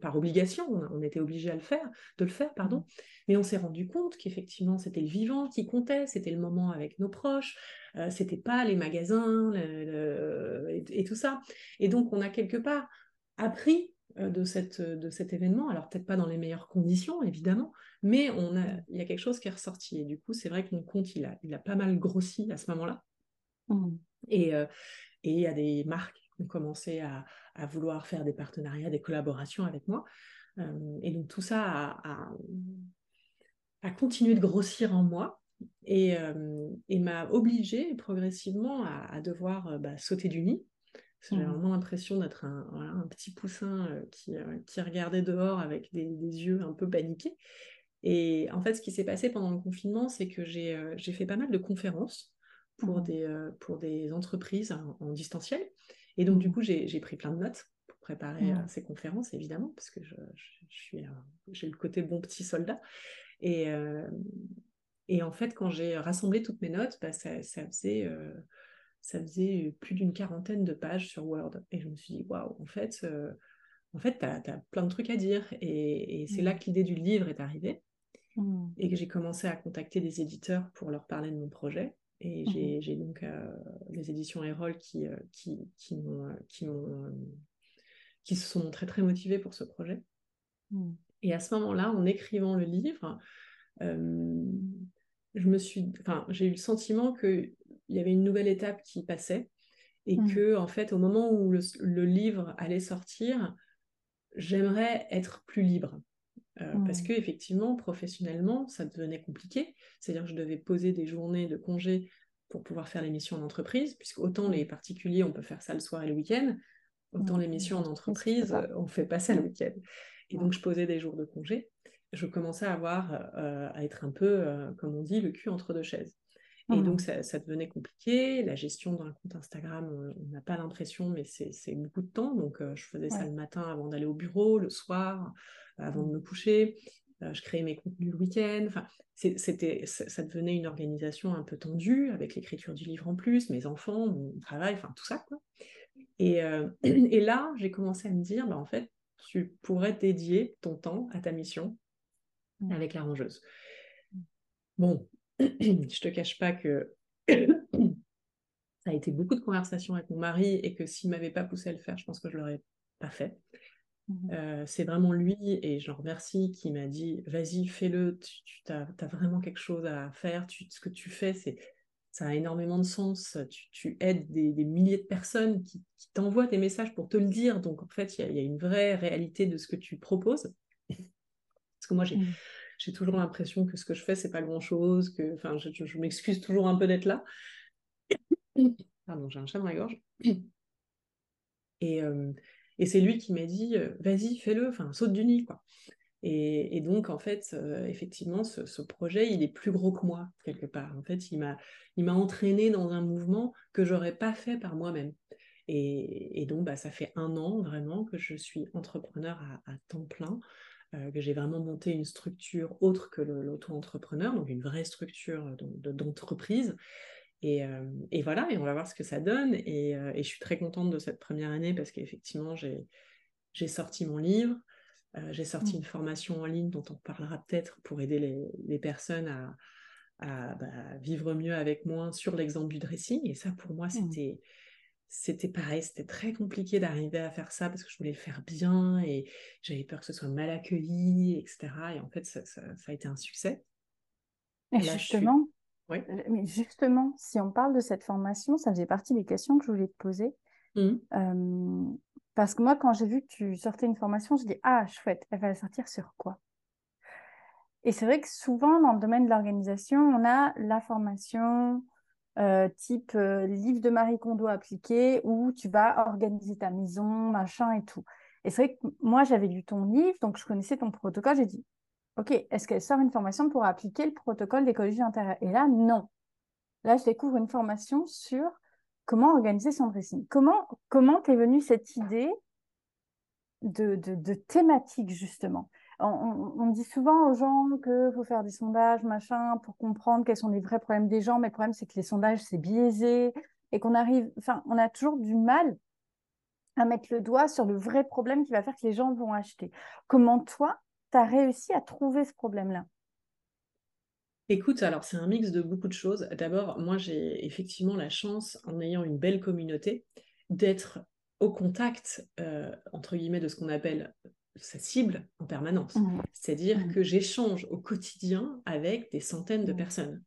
par obligation, on, était obligé à le faire, de le faire, pardon. Mmh. Mais on s'est rendu compte qu'effectivement c'était le vivant qui comptait, c'était le moment avec nos proches, euh, c'était pas les magasins et, tout ça. Et donc on a quelque part appris de, cette, de cet événement. Alors peut-être pas dans les meilleures conditions, évidemment, mais on a, il y a quelque chose qui est ressorti. Et du coup, c'est vrai que mon compte, il a, il a pas mal grossi à ce moment-là. Mmh. Et, euh, et il y a des marques qui ont commencé à, à, vouloir faire des partenariats, des collaborations avec moi. Euh, et donc tout ça a, a, continué de grossir en moi et, et m'a obligée progressivement à, devoir bah, sauter du nid j'avais mmh. vraiment l'impression d'être un, petit poussin euh, euh, qui, regardait dehors avec des, yeux un peu paniqués. Et en fait, ce qui s'est passé pendant le confinement, c'est que j'ai euh, fait pas mal de conférences pour, mmh. des, pour des entreprises en, distanciel. Et donc, du mmh. coup, j'ai pris plein de notes pour préparer ces conférences, évidemment, parce que j'ai le côté bon petit soldat. Et, et en fait, quand j'ai rassemblé toutes mes notes, bah, ça, ça, faisait ça faisait plus d'une quarantaine de pages sur Word. Et je me suis dit, waouh, en fait, euh, en fait, tu as, plein de trucs à dire. Et, c'est là mmh. que l'idée du livre est arrivée. Mmh. Et que j'ai commencé à contacter des éditeurs pour leur parler de mon projet. Et mmh j'ai donc euh, des éditions Erol qui, euh, qui, qui, qui, qui se sont montrés très motivés pour ce projet. Et à ce moment-là, en écrivant le livre, je me suis, enfin, j'ai eu le sentiment que il y avait une nouvelle étape qui passait et mmh. que en fait au moment où le, livre allait sortir, j'aimerais être plus libre. Euh, parce mmh. que effectivement, professionnellement, ça devenait compliqué. C'est-à-dire que je devais poser des journées de congé pour pouvoir faire l'émission en entreprise, puisque autant les particuliers, on peut faire ça le soir et le week-end, autant les missions en entreprise, on ne fait pas ça le week-end. Et donc, je posais des jours de congé. Je commençais à avoir, euh, à être un peu, euh, comme on dit, le cul entre deux chaises. Et donc, mmh. ça, devenait compliqué. La gestion d'un compte Instagram, on n'a pas l'impression, mais c'est beaucoup de temps. Donc, euh, je faisais ça le matin avant d'aller au bureau, le soir, avant de mmh. me coucher. je créais mes contenus le week-end. Enfin, c'était, ça devenait une organisation un peu tendue, avec l'écriture du livre en plus, mes enfants, mon travail, enfin, tout ça. Quoi. Et, et là, j'ai commencé à me dire, bah, en fait, tu pourrais dédier ton temps à ta mission mmh. avec la rangeuse. Bon, je te cache pas que ça a été beaucoup de conversations avec mon mari et que s'il m'avait pas poussé à le faire, je pense que je l'aurais pas fait. Mmh. Euh, c'est vraiment lui, et je le remercie, qui m'a dit Vas-y, fais-le, tu, as, vraiment quelque chose à faire, ce que tu fais, c'est ça a énormément de sens. Tu, aides des, milliers de personnes qui, t'envoient des messages pour te le dire. Donc, en fait, il y, a une vraie réalité de ce que tu proposes. Parce que moi, j'ai mmh. Toujours l'impression que ce que je fais, c'est pas grand-chose. Que, enfin, je, m'excuse toujours un peu d'être là. Pardon, j'ai un chat dans la gorge. Et, euh, et c'est lui qui m'a dit, euh, vas-y, fais-le, enfin, saute du nid, quoi. Et, donc, en fait, euh, effectivement, ce, projet, il est plus gros que moi, quelque part. En fait, il m'a, il entraîné dans un mouvement que j'aurais pas fait par moi-même. Et, donc, bah, ça fait un an vraiment que je suis entrepreneur à, temps plein, euh, que j'ai vraiment monté une structure autre que l'auto-entrepreneur, donc une vraie structure d'entreprise. Et, euh, et, voilà, et on va voir ce que ça donne. Et, et je suis très contente de cette première année parce qu'effectivement, j'ai, sorti mon livre. Euh, j'ai sorti mmh. une formation en ligne dont on parlera peut-être pour aider les, personnes à, bah, vivre mieux avec moins sur l'exemple du dressing. Et ça, pour moi, mmh. C'était pareil, c'était très compliqué d'arriver à faire ça parce que je voulais le faire bien et j'avais peur que ce soit mal accueilli, etc. Et en fait, ça, a été un succès. Et justement, oui. mais justement, si on parle de cette formation, ça faisait partie des questions que je voulais te poser. Mmh. Parce que moi, quand j'ai vu que tu sortais une formation, je dis Ah, chouette, elle va sortir sur quoi? Et c'est vrai que souvent, dans le domaine de l'organisation, on a la formation euh, type euh, livre de Marie Kondo appliqué où tu vas organiser ta maison, machin et tout. Et c'est vrai que moi, j'avais lu ton livre, donc je connaissais ton protocole. J'ai dit Ok, est-ce qu'elle sort une formation pour appliquer le protocole d'écologie intérieure Et là, non. Là, je découvre une formation sur comment organiser son dressing. Comment comment t'es venue cette idée de, de, thématique justement? On, dit souvent aux gens qu'il faut faire des sondages, machin, pour comprendre quels sont les vrais problèmes des gens, mais le problème c'est que les sondages c'est biaisé et qu'on arrive, enfin, on a toujours du mal à mettre le doigt sur le vrai problème qui va faire que les gens vont acheter. Comment toi, tu as réussi à trouver ce problème-là? Écoute, alors c'est un mix de beaucoup de choses. D'abord, moi j'ai effectivement la chance, en ayant une belle communauté, d'être au contact, euh, entre guillemets, de ce qu'on appelle sa cible en permanence. Mmh. C'est-à-dire mmh. que j'échange au quotidien avec des centaines de mmh. personnes.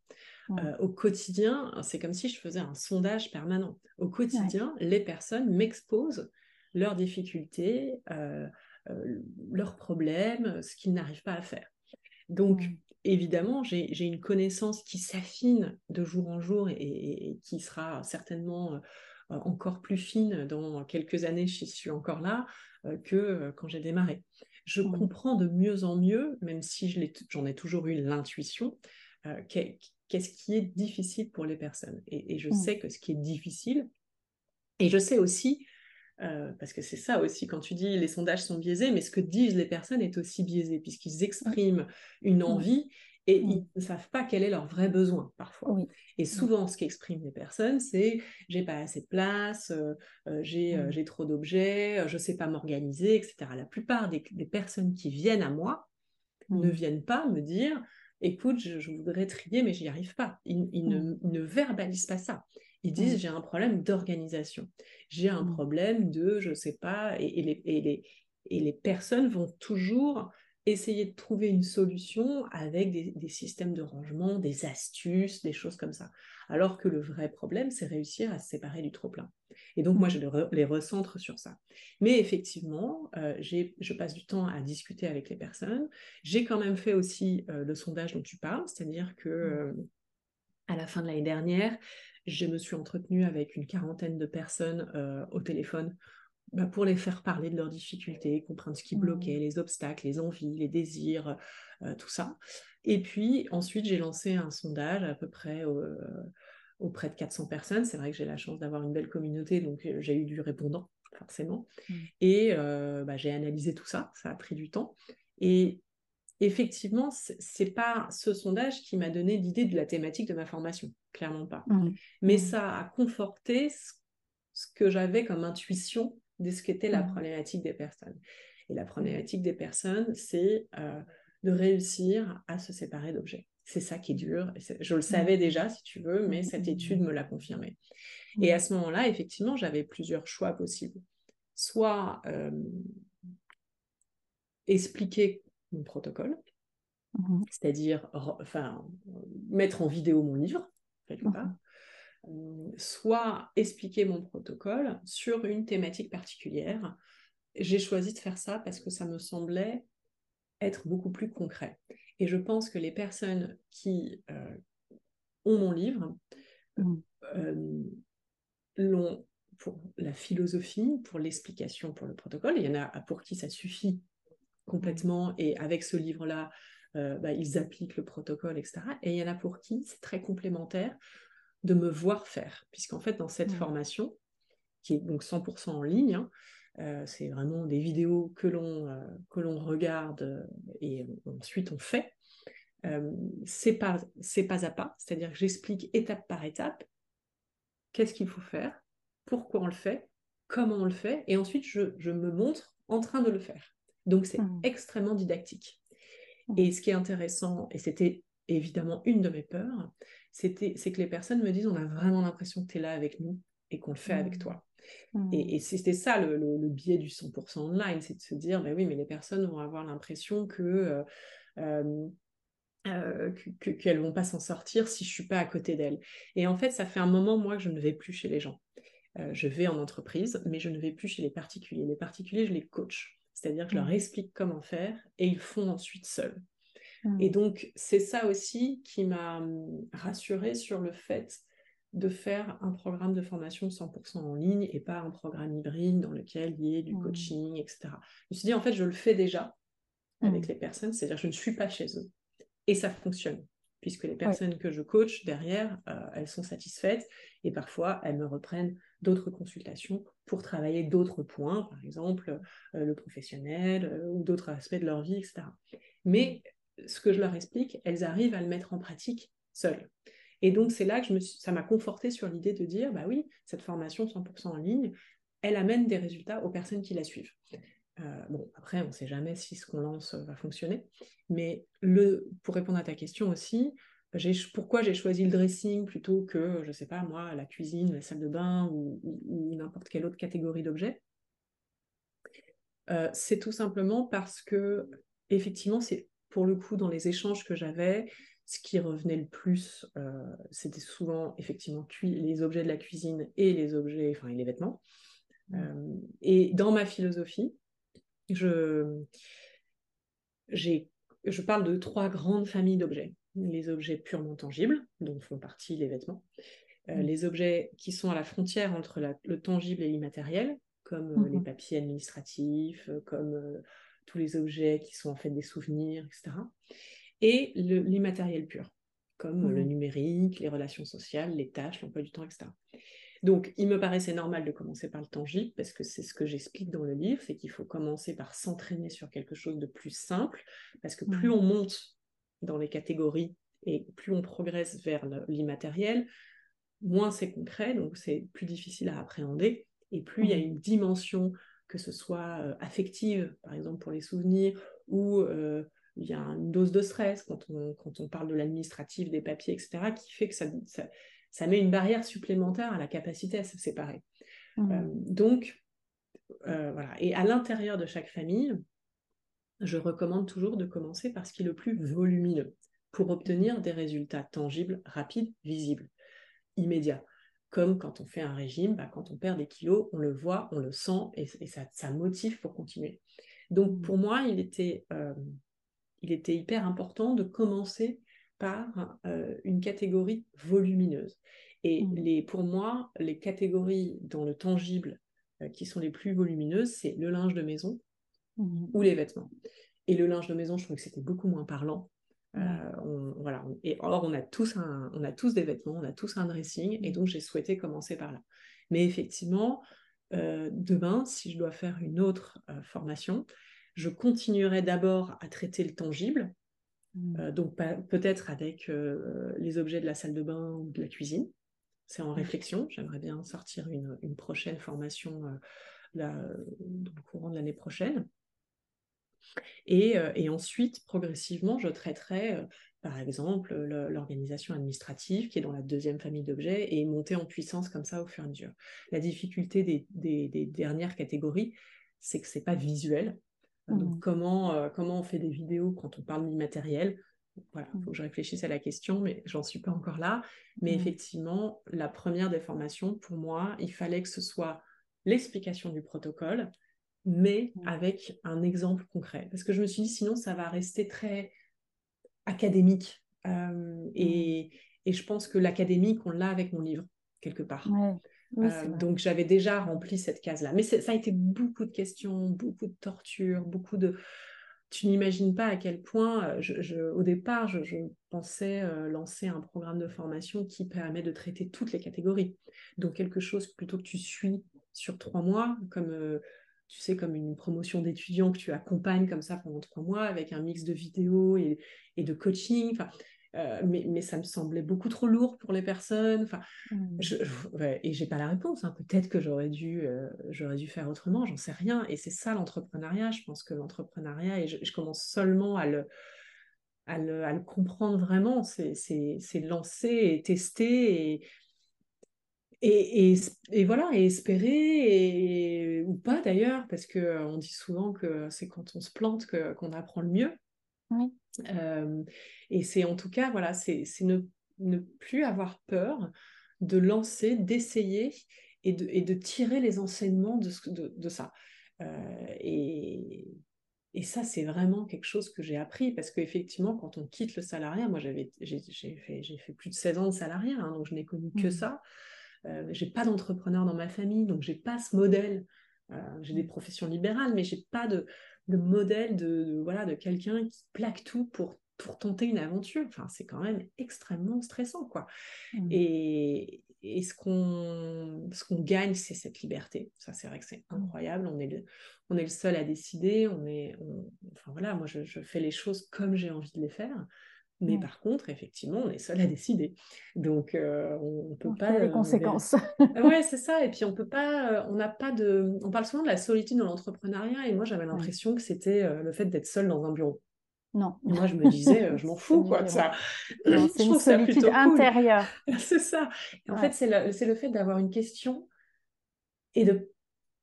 Euh, au quotidien, c'est comme si je faisais un sondage permanent. Au quotidien, les personnes m'exposent leurs difficultés, euh, leurs problèmes, ce qu'ils n'arrivent pas à faire. Donc, évidemment, j'ai une connaissance qui s'affine de jour en jour et, qui sera certainement euh, encore plus fine dans quelques années si je suis encore là euh, que euh, quand j'ai démarré. Je mmh. comprends de mieux en mieux, même si j'en ai, toujours eu l'intuition, qu'est-ce qui est difficile pour les personnes. Et, je mmh. sais que ce qui est difficile, et je sais aussi euh, parce que c'est ça aussi, quand tu dis les sondages sont biaisés, mais ce que disent les personnes est aussi biaisé, puisqu'ils expriment une envie et ils ne savent pas quel est leur vrai besoin parfois. Et souvent, ce qu'expriment les personnes, c'est j'ai pas assez de place, euh, euh, j'ai trop d'objets, je ne sais pas m'organiser, etc. La plupart des, personnes qui viennent à moi ne viennent pas me dire écoute, je, voudrais trier, mais j'y arrive pas. Ils, ne, ils, ne, verbalisent pas ça. Ils disent, mmh. j'ai un problème d'organisation, j'ai un mmh. problème de, je sais pas, et, les, et, les, et les personnes vont toujours essayer de trouver une solution avec des, systèmes de rangement, des astuces, des choses comme ça. Alors que le vrai problème, c'est réussir à se séparer du trop-plein. Et donc, moi, mmh. je les recentre sur ça. Mais effectivement, euh, je passe du temps à discuter avec les personnes. J'ai quand même fait aussi euh, le sondage dont tu parles, c'est-à-dire que mmh. euh, à la fin de l'année dernière, je me suis entretenue avec une quarantaine de personnes au téléphone bah, pour les faire parler de leurs difficultés, comprendre ce qui bloquait, mmh. les obstacles, les envies, les désirs, euh, tout ça. Et puis ensuite, j'ai lancé un sondage à peu près euh, auprès de 400 personnes. C'est vrai que j'ai la chance d'avoir une belle communauté, donc euh, j'ai eu du répondant, forcément. Mmh. Et bah, j'ai analysé tout ça, ça a pris du temps. Et effectivement, c'est pas ce sondage qui m'a donné l'idée de la thématique de ma formation, clairement pas. Mmh. Mais ça a conforté ce que j'avais comme intuition de ce qu'était la mmh. problématique des personnes. Et la problématique des personnes, c'est euh, de réussir à se séparer d'objets. C'est ça qui est dur. Je le savais mmh. déjà, si tu veux, mais cette étude me l'a confirmé. Et à ce moment-là, effectivement, j'avais plusieurs choix possibles. Soit euh, expliquer mon protocole, mmh c'est-à-dire enfin, mettre en vidéo mon livre, quelque part, soit expliquer mon protocole sur une thématique particulière. J'ai choisi de faire ça parce que ça me semblait être beaucoup plus concret. Et je pense que les personnes qui euh, ont mon livre mmh. euh, l'ont pour la philosophie, pour l'explication, pour le protocole. Il y en a pour qui ça suffit complètement et avec ce livre-là, bah, ils appliquent le protocole, etc. Et il y en a pour qui c'est très complémentaire de me voir faire. Puisqu'en fait, dans cette mmh. formation, qui est donc 100% en ligne, hein, euh, c'est vraiment des vidéos que l'on euh, que l'on regarde euh, et ensuite on fait. c'est pas c'est pas à pas, c'est-à-dire que j'explique étape par étape qu'est-ce qu'il faut faire, pourquoi on le fait, comment on le fait, et ensuite je, me montre en train de le faire. Donc c'est mmh. extrêmement didactique. Mmh. Et ce qui est intéressant, et c'était évidemment une de mes peurs, c'est que les personnes me disent on a vraiment l'impression que tu es là avec nous et qu'on le fait avec mmh. toi. Mmh. Et, c'était ça le, biais du 100% online, c'est de se dire, bah oui, mais les personnes vont avoir l'impression que... Euh, euh, euh qu'elles vont pas s'en sortir si je suis pas à côté d'elles. Et en fait, ça fait un moment, moi, que je ne vais plus chez les gens. Euh, je vais en entreprise, mais je ne vais plus chez les particuliers. Les particuliers, je les coach. C'est-à-dire que je leur mmh. explique comment faire et ils font ensuite seuls. Et mmh. donc, c'est ça aussi qui m'a mmh, rassurée sur le fait de faire un programme de formation 100% en ligne et pas un programme hybride dans lequel il y ait du mmh. coaching, etc. Je me suis dit, en fait, je le fais déjà avec les personnes, c'est-à-dire je ne suis pas chez eux. Et ça fonctionne, puisque les personnes que je coach derrière, euh, elles sont satisfaites et parfois elles me reprennent d'autres consultations pour travailler d'autres points, par exemple euh, le professionnel euh, ou d'autres aspects de leur vie, etc. Mais ce que je leur explique, elles arrivent à le mettre en pratique seules. Et donc, c'est là que ça m'a conforté sur l'idée de dire, bah oui, cette formation 100% en ligne, elle amène des résultats aux personnes qui la suivent. Euh, bon, après, on ne sait jamais si ce qu'on lance va fonctionner. Mais pour répondre à ta question aussi, pourquoi j'ai choisi le dressing plutôt que, je ne sais pas moi, la cuisine, la salle de bain ou, n'importe quelle autre catégorie d'objets? Euh, C'est tout simplement parce que, effectivement, c'est pour le coup, dans les échanges que j'avais, ce qui revenait le plus, euh, c'était souvent effectivement les objets de la cuisine et les objets, enfin les vêtements. Mmh. Euh, et dans ma philosophie, je, je parle de trois grandes familles d'objets. Les objets purement tangibles, dont font partie les vêtements. Euh, mmh. Les objets qui sont à la frontière entre le tangible et l'immatériel, comme les mmh papiers administratifs, comme tous les objets qui sont en fait des souvenirs, etc. Et l'immatériel pur, comme le mmh. numérique, les relations sociales, les tâches, l'emploi du temps, etc. Donc, il me paraissait normal de commencer par le tangible, parce que c'est ce que j'explique dans le livre, c'est qu'il faut commencer par s'entraîner sur quelque chose de plus simple, parce que plus mmh. on monte dans les catégories et plus on progresse vers l'immatériel, moins c'est concret, donc c'est plus difficile à appréhender, et plus il y a mmh. une dimension que ce soit euh, affective, par exemple pour les souvenirs, ou euh, il y a une dose de stress quand on, quand on parle de l'administratif, des papiers, etc., qui fait que ça, ça, met une barrière supplémentaire à la capacité à se séparer. Mmh. Euh, donc, voilà. Et à l'intérieur de chaque famille, je recommande toujours de commencer par ce qui est le plus volumineux pour obtenir des résultats tangibles, rapides, visibles, immédiats. Comme quand on fait un régime, bah, quand on perd des kilos, on le voit, on le sent et, ça, motive pour continuer. Donc mmh. pour moi, il était, euh, il était hyper important de commencer par euh, une catégorie volumineuse. Et mmh. les, pour moi, les catégories dans le tangible euh, qui sont les plus volumineuses, c'est le linge de maison mmh. ou les vêtements. Et le linge de maison, je trouvais que c'était beaucoup moins parlant. Euh, voilà, et or, on a, tous un, on a tous des vêtements, on a tous un dressing, et mmh. donc j'ai souhaité commencer par là. Mais effectivement, demain, si je dois faire une autre formation, je continuerai d'abord à traiter le tangible, mmh. donc peut-être avec les objets de la salle de bain ou de la cuisine, c'est en réflexion. J'aimerais bien sortir une, prochaine formation euh, dans le courant de l'année prochaine. Et, euh, ensuite, progressivement, je traiterai, euh, par exemple, l'organisation administrative qui est dans la deuxième famille d'objets et monter en puissance comme ça au fur et à mesure. La difficulté des, dernières catégories, c'est que c'est pas visuel. Donc, mmh. comment, comment on fait des vidéos quand on parle d'immatériel? Voilà, il mmh. faut que je réfléchisse à la question, mais j'en suis pas encore là. Mais mmh. effectivement, la première des formations, pour moi, il fallait que ce soit l'explication du protocole, mais mmh. avec un exemple concret. Parce que je me suis dit, sinon, ça va rester très académique. et, je pense que l'académique, on l'a avec mon livre, quelque part. donc j'avais déjà rempli cette case-là. Mais ça a été beaucoup de questions, beaucoup de tortures, beaucoup de tu n'imagines pas à quel point, euh, je, au départ, je, pensais euh, lancer un programme de formation qui permet de traiter toutes les catégories. Donc quelque chose plutôt que tu suis sur trois mois, comme euh, tu sais, comme une promotion d'étudiants que tu accompagnes comme ça pendant trois mois avec un mix de vidéos et, et de coaching. Enfin, euh, mais, ça me semblait beaucoup trop lourd pour les personnes. Enfin, mmh. je, je, et j'ai pas la réponse. Hein. Peut-être que j'aurais dû, euh, j'aurais dû faire autrement. J'en sais rien. Et c'est ça l'entrepreneuriat. Je pense que l'entrepreneuriat, et je, commence seulement à le, à le, comprendre vraiment, c'est lancer et tester et, et, et, voilà, et espérer, et, ou pas d'ailleurs, parce qu'on euh, dit souvent que c'est quand on se plante qu'on apprend le mieux. Oui. Euh, et c'est en tout cas, voilà, c'est ne, ne, plus avoir peur de lancer, d'essayer et de, et de, tirer les enseignements de, de, de ça. Euh, et, et, ça, c'est vraiment quelque chose que j'ai appris parce qu'effectivement, quand on quitte le salariat, moi j'ai fait, fait, plus de 16 ans de salariat, hein, donc je n'ai connu que mmh. ça. Euh, j'ai pas d'entrepreneur dans ma famille, donc j'ai pas ce modèle. Euh, j'ai des professions libérales, mais j'ai pas de, le modèle de, voilà, de quelqu'un qui plaque tout pour, pour tenter une aventure. Enfin, c'est quand même extrêmement stressant, quoi. Mmh. Et, et, ce qu'on qu'on gagne, c'est cette liberté. Ça, c'est vrai que c'est mmh. incroyable. On est, le, on est le seul à décider. On est, enfin voilà, moi, je, je fais les choses comme j'ai envie de les faire. Mais par contre, effectivement, on est seul à décider. Donc, euh, on ne peut pas. les euh, conséquences. ouais, c'est ça. Et puis, on peut pas. Euh, on n'a pas de. On parle souvent de la solitude dans l'entrepreneuriat. Et moi, j'avais l'impression que c'était le fait d'être seul dans un bureau. Non. moi, je me disais, je m'en fous, quoi, de ça. C'est une solitude intérieure. c'est ça. en fait, c'est le, le, fait d'avoir une question et de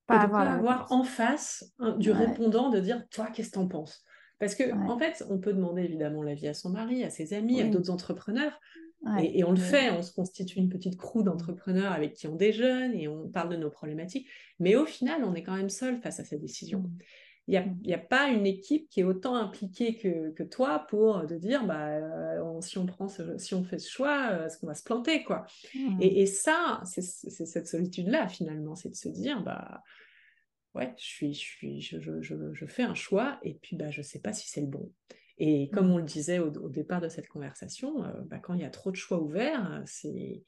pas, avoir, pas avoir en face du répondant de dire, toi, qu'est-ce que tu en penses? Parce que, en fait, on peut demander évidemment l'avis à son mari, à ses amis, à d'autres entrepreneurs. et, on le fait, on se constitue une petite crew d'entrepreneurs avec qui on déjeune et on parle de nos problématiques. Mais au final, on est quand même seul face à cette décision. Mmh. Il n'y a, a, pas une équipe qui est autant impliquée que, que toi pour te dire bah, euh, si, on prend si on fait ce choix, euh, est-ce qu'on va se planter quoi? Mmh. et, et, ça, c'est cette solitude-là finalement, c'est de se dire bah, ouais, je, suis, je, suis, je, je, je, fais un choix et puis bah, je ne sais pas si c'est le bon. Et comme mmh. on le disait au, départ de cette conversation, euh, bah, quand il y a trop de choix ouverts, c'est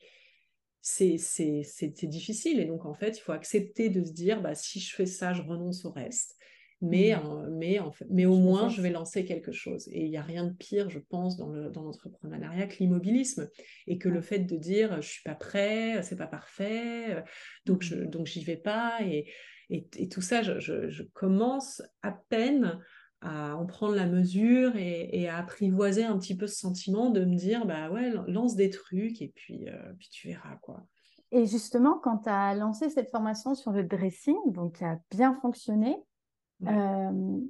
c'est difficile. Et donc, en fait, il faut accepter de se dire, bah, si je fais ça, je renonce au reste. Mais, mmh. mais, en fait, mais au moins, je vais lancer quelque chose. Et il n'y a rien de pire, je pense, dans l'entrepreneuriat dans que l'immobilisme. Et que le fait de dire, je ne suis pas prêt, c'est pas parfait, donc je mmh. donc j'y vais pas. Et, et, tout ça, je, commence à peine à en prendre la mesure et, à apprivoiser un petit peu ce sentiment de me dire, bah ouais, lance des trucs et puis, euh, puis tu verras quoi. Et justement, quand tu as lancé cette formation sur le dressing, donc qui a bien fonctionné, euh,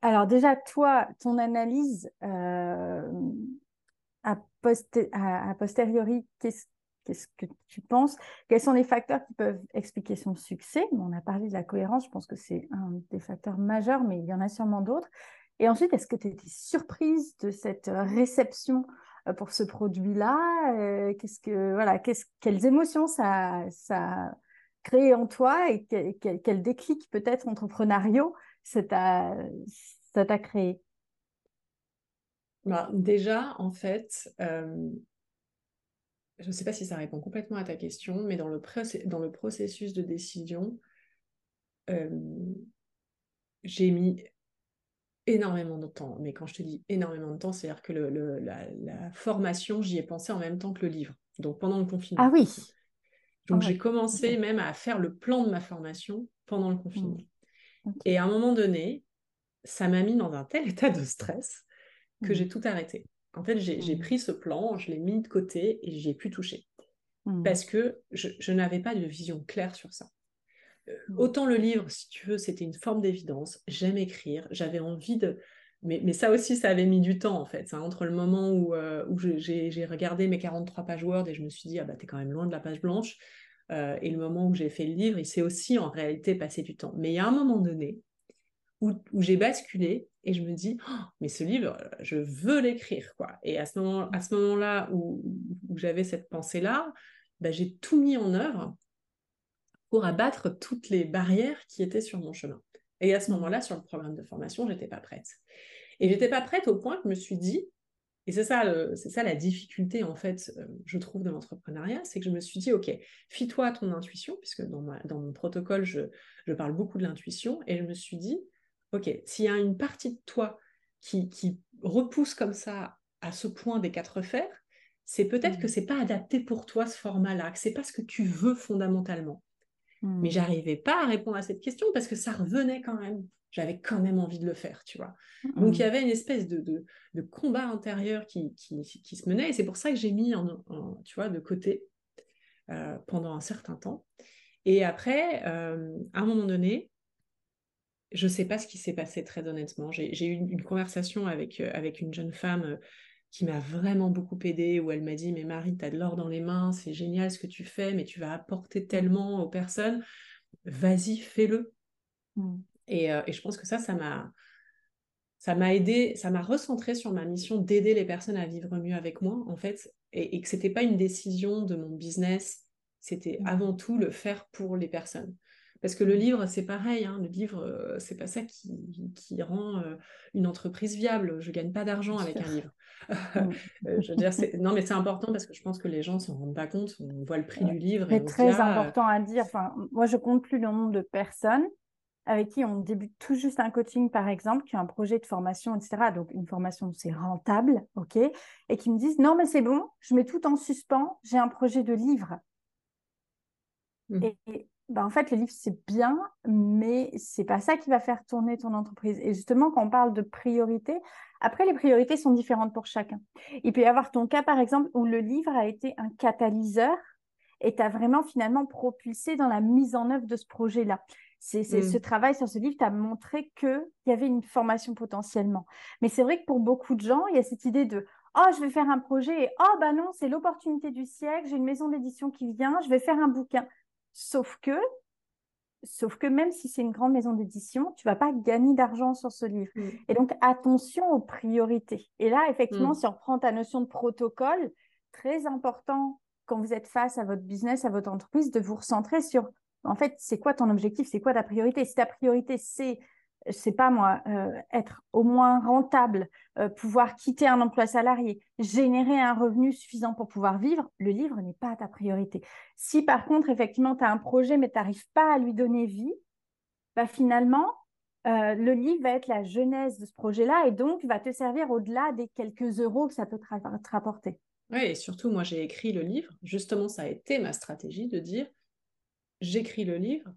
alors déjà, toi, ton analyse euh, à, à, posteriori, qu'est-ce Qu'est-ce que tu penses? Quels sont les facteurs qui peuvent expliquer son succès? On a parlé de la cohérence, je pense que c'est un des facteurs majeurs, mais il y en a sûrement d'autres. Et ensuite, est-ce que tu étais surprise de cette réception euh, pour ce produit-là? Euh, Qu'est-ce que voilà, quelles émotions ça, ça a créé en toi et quel, déclic peut-être entrepreneuriaux ça t'a créé? Bah, Déjà, en fait, euh, je ne sais pas si ça répond complètement à ta question, mais dans le, dans le processus de décision, euh, j'ai mis énormément de temps. Mais quand je te dis énormément de temps, c'est-à-dire que le, la, formation, j'y ai pensé en même temps que le livre. Donc pendant le confinement. Ah oui. Donc j'ai commencé même à faire le plan de ma formation pendant le confinement. Mmh. Et à un moment donné, ça m'a mis dans un tel état de stress que mmh. j'ai tout arrêté. En fait, j'ai pris ce plan, je l'ai mis de côté et j'y ai pu toucher. Mmh. Parce que je, n'avais pas de vision claire sur ça. Euh, mmh. autant le livre, si tu veux, c'était une forme d'évidence. J'aime écrire, j'avais envie de... Mais, ça aussi, ça avait mis du temps, en fait. entre le moment où, euh, où j'ai regardé mes 43 pages Word et je me suis dit, ah bah, t'es quand même loin de la page blanche. Euh, et le moment où j'ai fait le livre, il s'est aussi en réalité passé du temps. Mais il y a un moment donné où, où j'ai basculé et je me dis, oh, mais ce livre, je veux l'écrire. quoi. Et à ce moment, à ce moment-là où, j'avais cette pensée-là, bah, j'ai tout mis en œuvre pour abattre toutes les barrières qui étaient sur mon chemin. Et à ce moment-là, sur le programme de formation, j'étais pas prête. Et j'étais pas prête au point que je me suis dit, et c'est ça, c'est ça la difficulté en fait, euh, je trouve, de l'entrepreneuriat, c'est que je me suis dit, ok, fie-toi à ton intuition, puisque dans, dans mon protocole, je, je parle beaucoup de l'intuition, et je me suis dit, ok, s'il y a une partie de toi qui, repousse comme ça à ce point des quatre fers, c'est peut-être que que mmh. c'est pas adapté pour toi ce format-là, que c'est pas ce que tu veux fondamentalement. Mais Mais mmh. j'arrivais pas à répondre à cette question parce que ça revenait quand même. J'avais quand même envie de le faire, tu vois. Donc il y mmh. avait une espèce de, combat intérieur qui, se menait et c'est pour ça que j'ai mis en, tu vois, de côté euh, pendant un certain temps. Et après, euh, à un moment donné, je ne sais pas ce qui s'est passé très honnêtement. J'ai eu une, conversation avec, euh, avec une jeune femme euh, qui m'a vraiment beaucoup aidée, où elle m'a dit, mais Marie, tu as de l'or dans les mains, c'est génial ce que tu fais, mais tu vas apporter tellement aux personnes, vas-y, fais-le. Mmh. Euh, et, je pense que ça, ça m'a... Ça m'a aidé, ça m'a recentré sur ma mission d'aider les personnes à vivre mieux avec moi, en fait, et, et que c'était pas une décision de mon business, c'était mmh. avant tout le faire pour les personnes. Parce que le livre, c'est pareil, hein, le livre, euh, c'est pas ça qui, rend euh, une entreprise viable. Je gagne pas d'argent avec un livre. Mm. Euh, je veux dire, non, mais c'est important parce que je pense que les gens s'en rendent pas compte. On voit le prix du livre. C'est très ah, important à dire. Enfin, moi, je compte plus le nombre de personnes avec qui on débute tout juste un coaching, par exemple, qui a un projet de formation, etc. Donc, une formation, c'est rentable, OK Et qui me disent, non, mais c'est bon, je mets tout en suspens, j'ai un projet de livre. Mm. Et, bah, en fait, le livre, c'est bien, mais c'est pas ça qui va faire tourner ton entreprise. Et justement, quand on parle de priorité, après, les priorités sont différentes pour chacun. Il peut y avoir ton cas, par exemple, où le livre a été un catalyseur et t'a vraiment finalement propulsé dans la mise en œuvre de ce projet-là. C'est, mmh. Ce travail sur ce livre t'a montré qu'il y avait une formation potentiellement. Mais c'est vrai que pour beaucoup de gens, il y a cette idée de Oh, je vais faire un projet et oh, bah non, c'est l'opportunité du siècle, j'ai une maison d'édition qui vient, je vais faire un bouquin. Sauf que, sauf que même si c'est une grande maison d'édition, tu vas pas gagner d'argent sur ce livre. Mm. Et donc, attention aux priorités. Et là, effectivement, mm. si on reprend ta notion de protocole, très important quand vous êtes face à votre business, à votre entreprise, de vous recentrer sur, en fait, c'est quoi ton objectif, c'est quoi ta priorité? Si ta priorité, c'est sais pas moi, euh, être au moins rentable, euh, pouvoir quitter un emploi salarié, générer un revenu suffisant pour pouvoir vivre, le livre n'est pas ta priorité. Si par contre, effectivement, tu as un projet mais tu n'arrives pas à lui donner vie, bah, finalement, euh, le livre va être la genèse de ce projet-là et donc va te servir au-delà des quelques euros que ça peut te rapporter. Oui, et surtout, moi, j'ai écrit le livre. Justement, ça a été ma stratégie de dire, j'écris le livre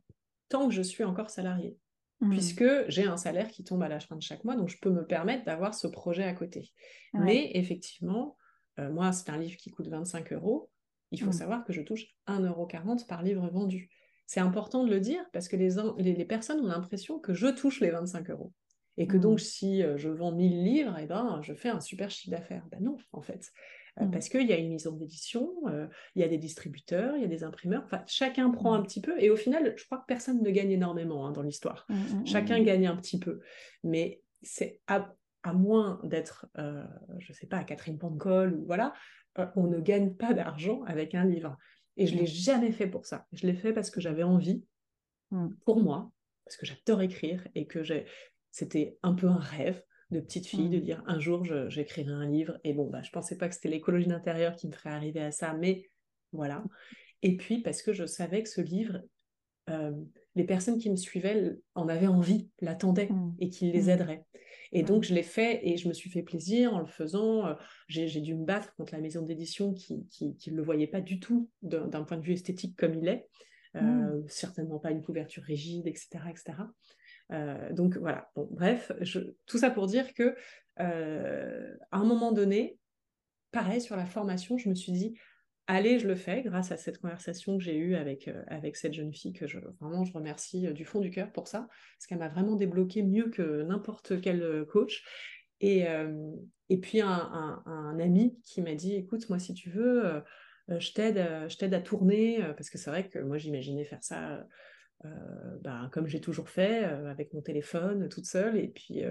tant que je suis encore salarié. Mmh. puisque j'ai un salaire qui tombe à la fin de chaque mois, donc je peux me permettre d'avoir ce projet à côté. Mais effectivement, euh, moi, c'est un livre qui coûte 25 euros. Il faut mmh. savoir que je touche 1,40 euro par livre vendu. C'est important de le dire parce que les, les, personnes ont l'impression que je touche les 25 euros. Et que donc, mmh. si je vends 1000 livres, eh ben, je fais un super chiffre d'affaires. Ben non, en fait. Mmh. Parce qu'il y a une mise en édition, il y a des distributeurs, il y a des imprimeurs. Enfin, chacun prend un petit peu. Et au final, je crois que personne ne gagne énormément hein, dans l'histoire. chacun gagne un petit peu. Mais c'est à, moins d'être, je ne sais pas, à Catherine Pancol ou voilà, on ne gagne pas d'argent avec un livre. Et je ne l'ai jamais fait pour ça. Je l'ai fait parce que j'avais envie, pour moi, parce que j'adore écrire et que c'était un peu un rêve de petite fille de dire un jour j'écrirai un livre. Et bon, bah, je pensais pas que c'était l'écologie d'intérieur qui me ferait arriver à ça, mais voilà. Et puis parce que je savais que ce livre, les personnes qui me suivaient en avaient envie, l'attendaient et qu'il les aiderait. Et donc, je l'ai fait et je me suis fait plaisir en le faisant. J'ai dû me battre contre la maison d'édition qui ne qui, qui le voyait pas du tout d'un point de vue esthétique comme il est. Mmh. certainement pas une couverture rigide, etc. etc. donc voilà, bon, bref, tout ça pour dire que à un moment donné, pareil sur la formation, je me suis dit, allez, je le fais grâce à cette conversation que j'ai eue avec, avec cette jeune fille que je, vraiment je remercie du fond du cœur pour ça, parce qu'elle m'a vraiment débloqué mieux que n'importe quel coach. Et, et puis un, un, ami qui m'a dit, écoute, moi si tu veux, euh, je t'aide, euh, à tourner, euh, parce que c'est vrai que moi j'imaginais faire ça bah, comme j'ai toujours fait, avec mon téléphone, toute seule. Et puis,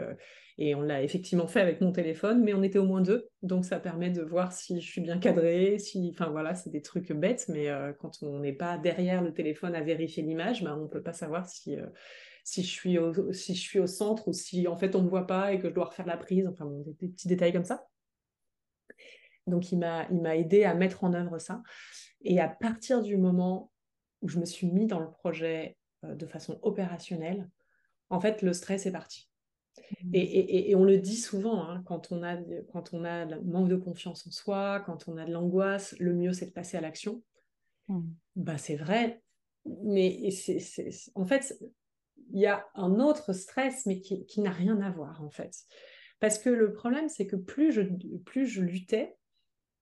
et on l'a effectivement fait avec mon téléphone, mais on était au moins deux. Donc, ça permet de voir si je suis bien cadrée. Si, enfin, voilà, c'est des trucs bêtes, mais quand on n'est pas derrière le téléphone à vérifier l'image, bah, on ne peut pas savoir si, si, je suis au, si je suis au centre ou si en fait on me voit pas et que je dois refaire la prise. Enfin, des petits détails comme ça. Donc, il m'a, il m'a aidé à mettre en œuvre ça. Et à partir du moment où je me suis mis dans le projet euh, de façon opérationnelle, en fait, le stress est parti. Mmh. Et, on le dit souvent, hein, quand, on a, quand on a le manque de confiance en soi, quand on a de l'angoisse, le mieux c'est de passer à l'action. Mmh. Bah, c'est vrai, mais c'est, en fait, il y a un autre stress, mais qui, qui n'a rien à voir en fait. Parce que le problème, c'est que plus je, plus je luttais,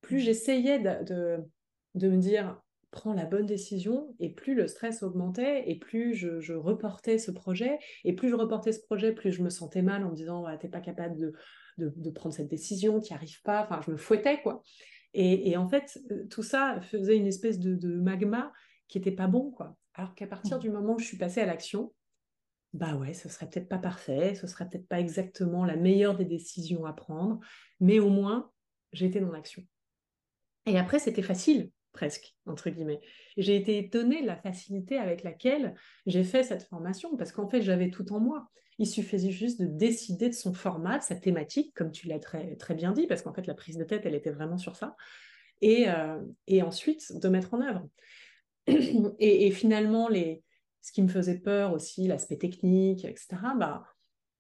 plus j'essayais de, de, me dire prends la bonne décision et plus le stress augmentait et plus je, reportais ce projet et plus je reportais ce projet plus je me sentais mal en me disant tu t'es pas capable de, de, prendre cette décision tu n'y arrives pas. Enfin je me fouettais quoi. Et, en fait euh, tout ça faisait une espèce de, magma qui était pas bon quoi. Alors qu'à partir mmh. du moment où je suis passée à l'action bah ouais ce serait peut-être pas parfait ce serait peut-être pas exactement la meilleure des décisions à prendre mais au moins j'étais dans l'action. Et après, c'était facile, presque, entre guillemets. J'ai été étonnée de la facilité avec laquelle j'ai fait cette formation, parce qu'en fait, j'avais tout en moi. Il suffisait juste de décider de son format, de sa thématique, comme tu l'as très, très bien dit, parce qu'en fait, la prise de tête, elle était vraiment sur ça. Et, euh, et ensuite, de mettre en œuvre. et, finalement, les, ce qui me faisait peur aussi, l'aspect technique, etc., bah,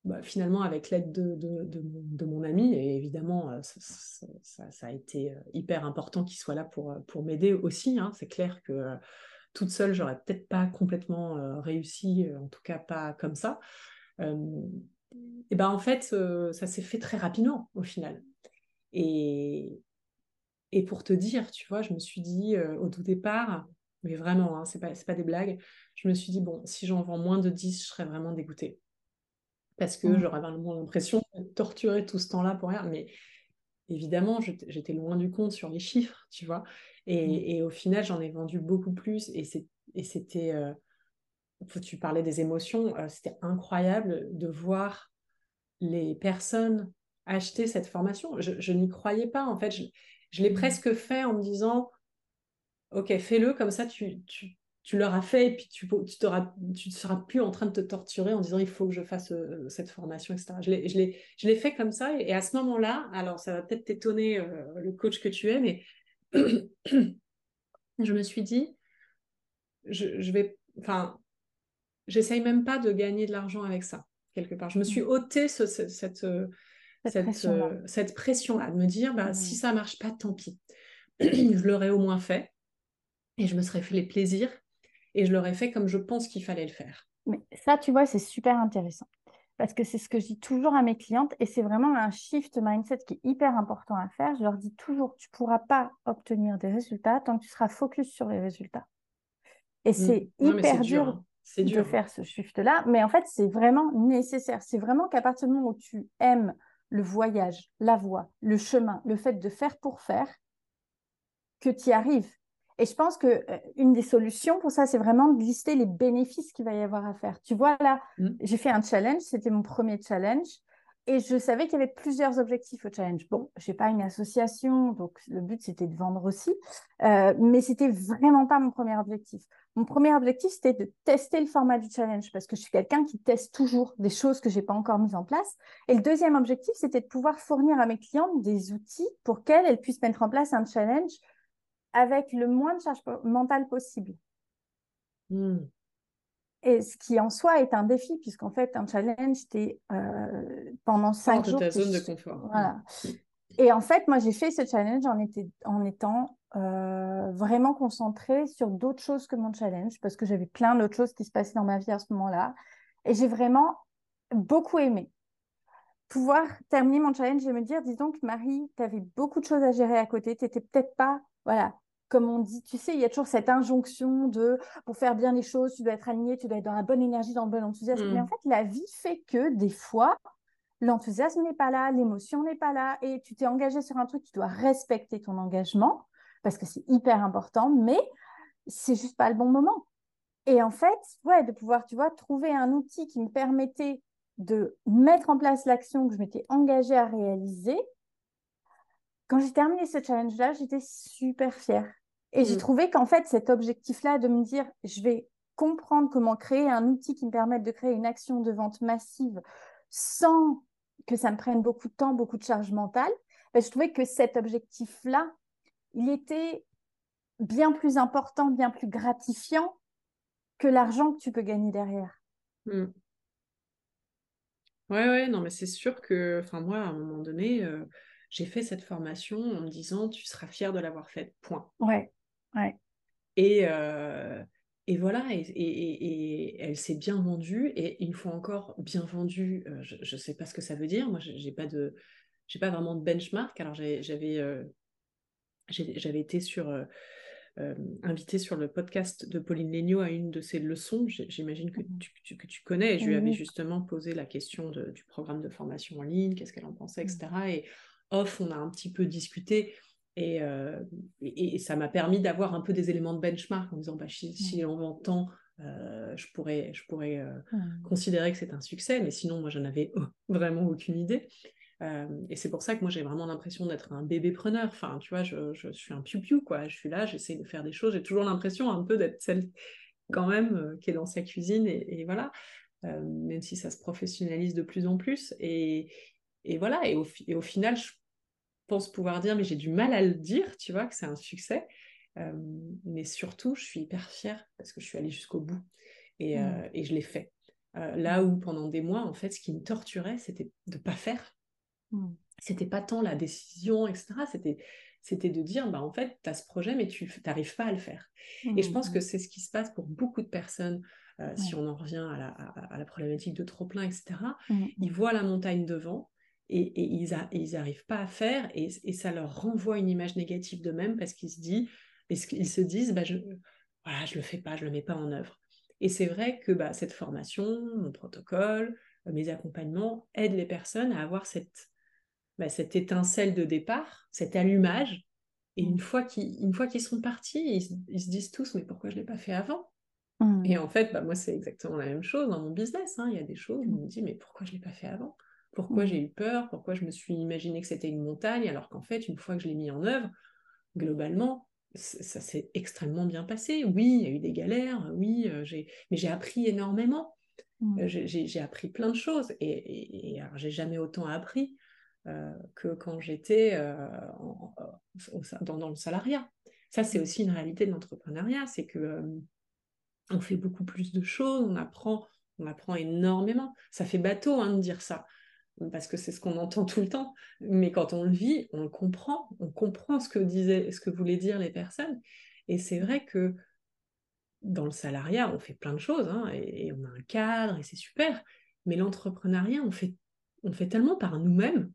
bah, finalement, avec l'aide de, de, mon, ami, et évidemment, euh, ça, a été euh, hyper important qu'il soit là pour, euh, pour m'aider aussi. Hein. C'est clair que toute seule, j'aurais peut-être pas complètement réussi, en tout cas pas comme ça. et ben en fait, ça s'est fait très rapidement au final. Et, et pour te dire, tu vois, je me suis dit au tout départ, mais vraiment, hein, c'est pas, pas des blagues, je me suis dit, bon, si j'en vends moins de 10, je serais vraiment dégoûtée parce que mmh. j'aurais vraiment l'impression de torturer tout ce temps-là pour rien. Mais évidemment, j'étais loin du compte sur les chiffres, tu vois. Et, mmh. au final, j'en ai vendu beaucoup plus. Et c'était. Euh, tu parlais des émotions, euh, c'était incroyable de voir les personnes acheter cette formation. Je, n'y croyais pas, en fait. Je, l'ai mmh. presque fait en me disant, OK, fais-le, comme ça, tu, tu l'auras fait et puis tu ne tu seras plus en train de te torturer en disant il faut que je fasse euh, cette formation, etc. Je l'ai fait comme ça et, à ce moment-là, alors ça va peut-être t'étonner euh, le coach que tu es, mais je me suis dit, je, je vais, enfin, j'essaye même pas de gagner de l'argent avec ça, quelque part. Je me suis mmh. ôté ce, cette, cette, cette pression-là, de me dire, bah, si mmh. ça marche pas, tant pis. je l'aurais au moins fait et je me serais fait les plaisirs et je l'aurais fait comme je pense qu'il fallait le faire. Mais ça, tu vois, c'est super intéressant. Parce que c'est ce que je dis toujours à mes clientes et c'est vraiment un shift mindset qui est hyper important à faire. Je leur dis toujours, tu ne pourras pas obtenir des résultats tant que tu seras focus sur les résultats. Et mmh. c'est hyper dur. Hein. de faire ce shift-là. Mais en fait, c'est vraiment nécessaire. C'est vraiment qu'à partir du moment où tu aimes le voyage, la voie, le chemin, le fait de faire pour faire, que tu y arrives. Et je pense que euh, une des solutions pour ça, c'est vraiment de lister les bénéfices qu'il va y avoir à faire. Tu vois, là, mmh. j'ai fait un challenge, c'était mon premier challenge. Et je savais qu'il y avait plusieurs objectifs au challenge. Bon, je n'ai pas une association, donc le but c'était de vendre aussi, euh, mais c'était vraiment pas mon premier objectif. Mon premier objectif c'était de tester le format du challenge parce que je suis quelqu'un qui teste toujours des choses que j'ai pas encore mises en place. Et le deuxième objectif c'était de pouvoir fournir à mes clientes des outils pour qu'elles elles puissent mettre en place un challenge avec le moins de charge mentale possible. Hmm. Et ce qui en soi est un défi, puisqu'en fait, un challenge, c'était euh, pendant cinq jours. ta zone de confort. Voilà. Et en fait, moi, j'ai fait ce challenge en, en étant euh, vraiment concentrée sur d'autres choses que mon challenge, parce que j'avais plein d'autres choses qui se passaient dans ma vie à ce moment-là. Et j'ai vraiment beaucoup aimé pouvoir terminer mon challenge et me dire, dis donc, Marie, tu avais beaucoup de choses à gérer à côté, tu n'étais peut-être pas, voilà, comme on dit, tu sais, il y a toujours cette injonction de pour faire bien les choses, tu dois être aligné, tu dois être dans la bonne énergie, dans le bon enthousiasme. Mais en mm. fait, la vie fait que des fois, l'enthousiasme n'est pas là, l'émotion n'est pas là, et tu t'es engagé sur un truc, tu dois respecter ton engagement parce que c'est hyper important, mais c'est juste pas le bon moment. Et en fait, ouais, de pouvoir, tu vois, trouver un outil qui me permettait de mettre en place l'action que je m'étais engagée à réaliser. Quand j'ai terminé ce challenge-là, j'étais super fière. Et j'ai mm. trouvé qu'en fait, cet objectif-là de me dire, je vais comprendre comment créer un outil qui me permette de créer une action de vente massive sans que ça me prenne beaucoup de temps, beaucoup de charge mentale, ben, je trouvais que cet objectif-là, il était bien plus important, bien plus gratifiant que l'argent que tu peux gagner derrière. Oui, mm. Ouais, ouais, non, mais c'est sûr que, enfin, moi, à un moment donné, euh, j'ai fait cette formation en me disant, tu seras fier de l'avoir faite, point. Ouais. Et, euh, et voilà, et, elle s'est bien vendue. Et une fois encore, bien vendue, euh, je ne sais pas ce que ça veut dire. Moi, j'ai pas de, j'ai pas vraiment de benchmark. Alors, j'avais, euh, j'avais été sur, invité sur le podcast de Pauline Legnaud à une de ses leçons. J'imagine que mmh tu, que tu connais. je lui avais justement posé la question du programme de formation en ligne, qu'est-ce qu'elle en pensait, etc. Et off, on a un petit peu discuté. Euh, et, et, ça m'a permis d'avoir un peu des éléments de benchmark en disant bah, si, si en vend tant, euh, je pourrais, je pourrais euh, considérer que c'est un succès, mais sinon, moi, je n'avais vraiment aucune idée. et c'est pour ça que moi, j'ai vraiment l'impression d'être un bébé preneur. Enfin, tu vois, je, je suis un piou-piou, quoi. Je suis là, j'essaie de faire des choses. J'ai toujours l'impression un peu d'être celle, quand même, qui est dans sa cuisine. Et, voilà, même si ça se professionnalise de plus en plus. Et, et voilà, et au, et au final, je pense pouvoir dire, mais j'ai du mal à le dire, tu vois, que c'est un succès. Euh, mais surtout, je suis hyper fière parce que je suis allée jusqu'au bout et, euh, et je l'ai fait. Euh, là où pendant des mois, en fait, ce qui me torturait, c'était de ne pas faire. Mmh. C'était pas tant la décision, etc. C'était, c'était de dire, bah, en fait, tu as ce projet, mais tu n'arrives pas à le faire. Et je pense que c'est ce qui se passe pour beaucoup de personnes, si on en revient à la, à la problématique de trop-plein, etc. Ils voient la montagne devant, et, ils n'arrivent pas à faire et, ça leur renvoie une image négative d'eux-mêmes parce qu'ils se disent, ils se disent bah, je voilà, je le fais pas, je le mets pas en œuvre. Et c'est vrai que bah, cette formation, mon protocole, mes accompagnements aident les personnes à avoir cette, bah, cette étincelle de départ, cet allumage. Et une mmh. fois qu'ils, fois qu'ils sont partis, ils, se disent tous mais pourquoi je l'ai pas fait avant? Mmh. Et en fait, bah, moi c'est exactement la même chose dans mon business. Hein. Il y a des choses où je me dis mais pourquoi je l'ai pas fait avant? Pourquoi j'ai eu peur? Pourquoi je me suis imaginé que c'était une montagne alors qu'en fait, une fois que je l'ai mis en œuvre, globalement, ça s'est extrêmement bien passé. Oui, il y a eu des galères, oui, euh, mais j'ai appris énormément. Mmh. Euh, j'ai appris plein de choses et, et, j'ai jamais autant appris euh, que quand j'étais dans, le salariat. Ça, c'est mmh. aussi une réalité de l'entrepreneuriat, c'est que on fait beaucoup plus de choses, on apprend, on apprend énormément. Ça fait bateau hein, de dire ça, parce que c'est ce qu'on entend tout le temps. Mais quand on le vit, on le comprend, on comprend ce que disaient, ce que voulaient dire les personnes. Et c'est vrai que dans le salariat, on fait plein de choses, hein, et, on a un cadre, et c'est super. Mais l'entrepreneuriat, on fait, on fait tellement par nous-mêmes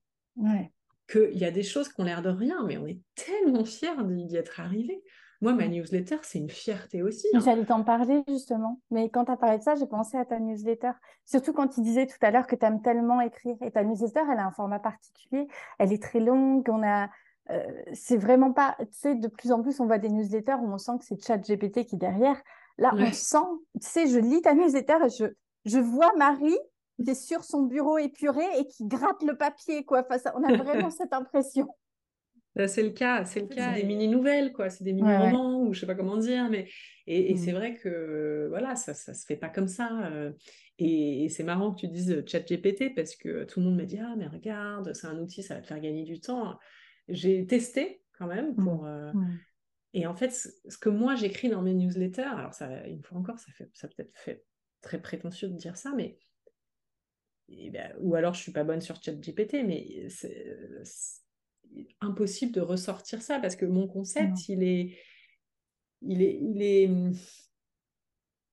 qu'il y a des choses qui ont l'air de rien, mais on est tellement fiers d'y être arrivé. Moi, ma newsletter, c'est une fierté aussi. Hein. J'allais t'en parler justement. Mais quand tu as parlé de ça, j'ai pensé à ta newsletter. Surtout quand tu disais tout à l'heure que tu aimes tellement écrire. Et ta newsletter, elle a un format particulier. Elle est très longue. On a. Euh, c'est vraiment pas. Tu sais, de plus en plus, on voit des newsletters où on sent que c'est ChatGPT qui est derrière. Là, on sent. Tu sais, je lis ta newsletter et je, je vois Marie qui est sur son bureau épuré et qui gratte le papier, quoi. Enfin, on a vraiment cette impression. Bah, c'est le cas, c'est le cas. des mini-nouvelles, quoi. C'est des mini-romans, ou je sais pas comment dire. Mais... Et, c'est mmh. vrai que, voilà, ça, ça se fait pas comme ça. Euh. Et, c'est marrant que tu dises chat GPT parce que tout le monde me dit Ah, mais regarde, c'est un outil, ça va te faire gagner du temps. J'ai testé quand même mmh. pour. Euh, mmh. Et en fait, ce que moi j'écris dans mes newsletters, alors ça, une fois encore, ça fait ça peut-être fait très prétentieux de dire ça, mais ben, ou alors je suis pas bonne sur ChatGPT, mais c'est impossible de ressortir ça parce que mon concept, il est, il est, il est,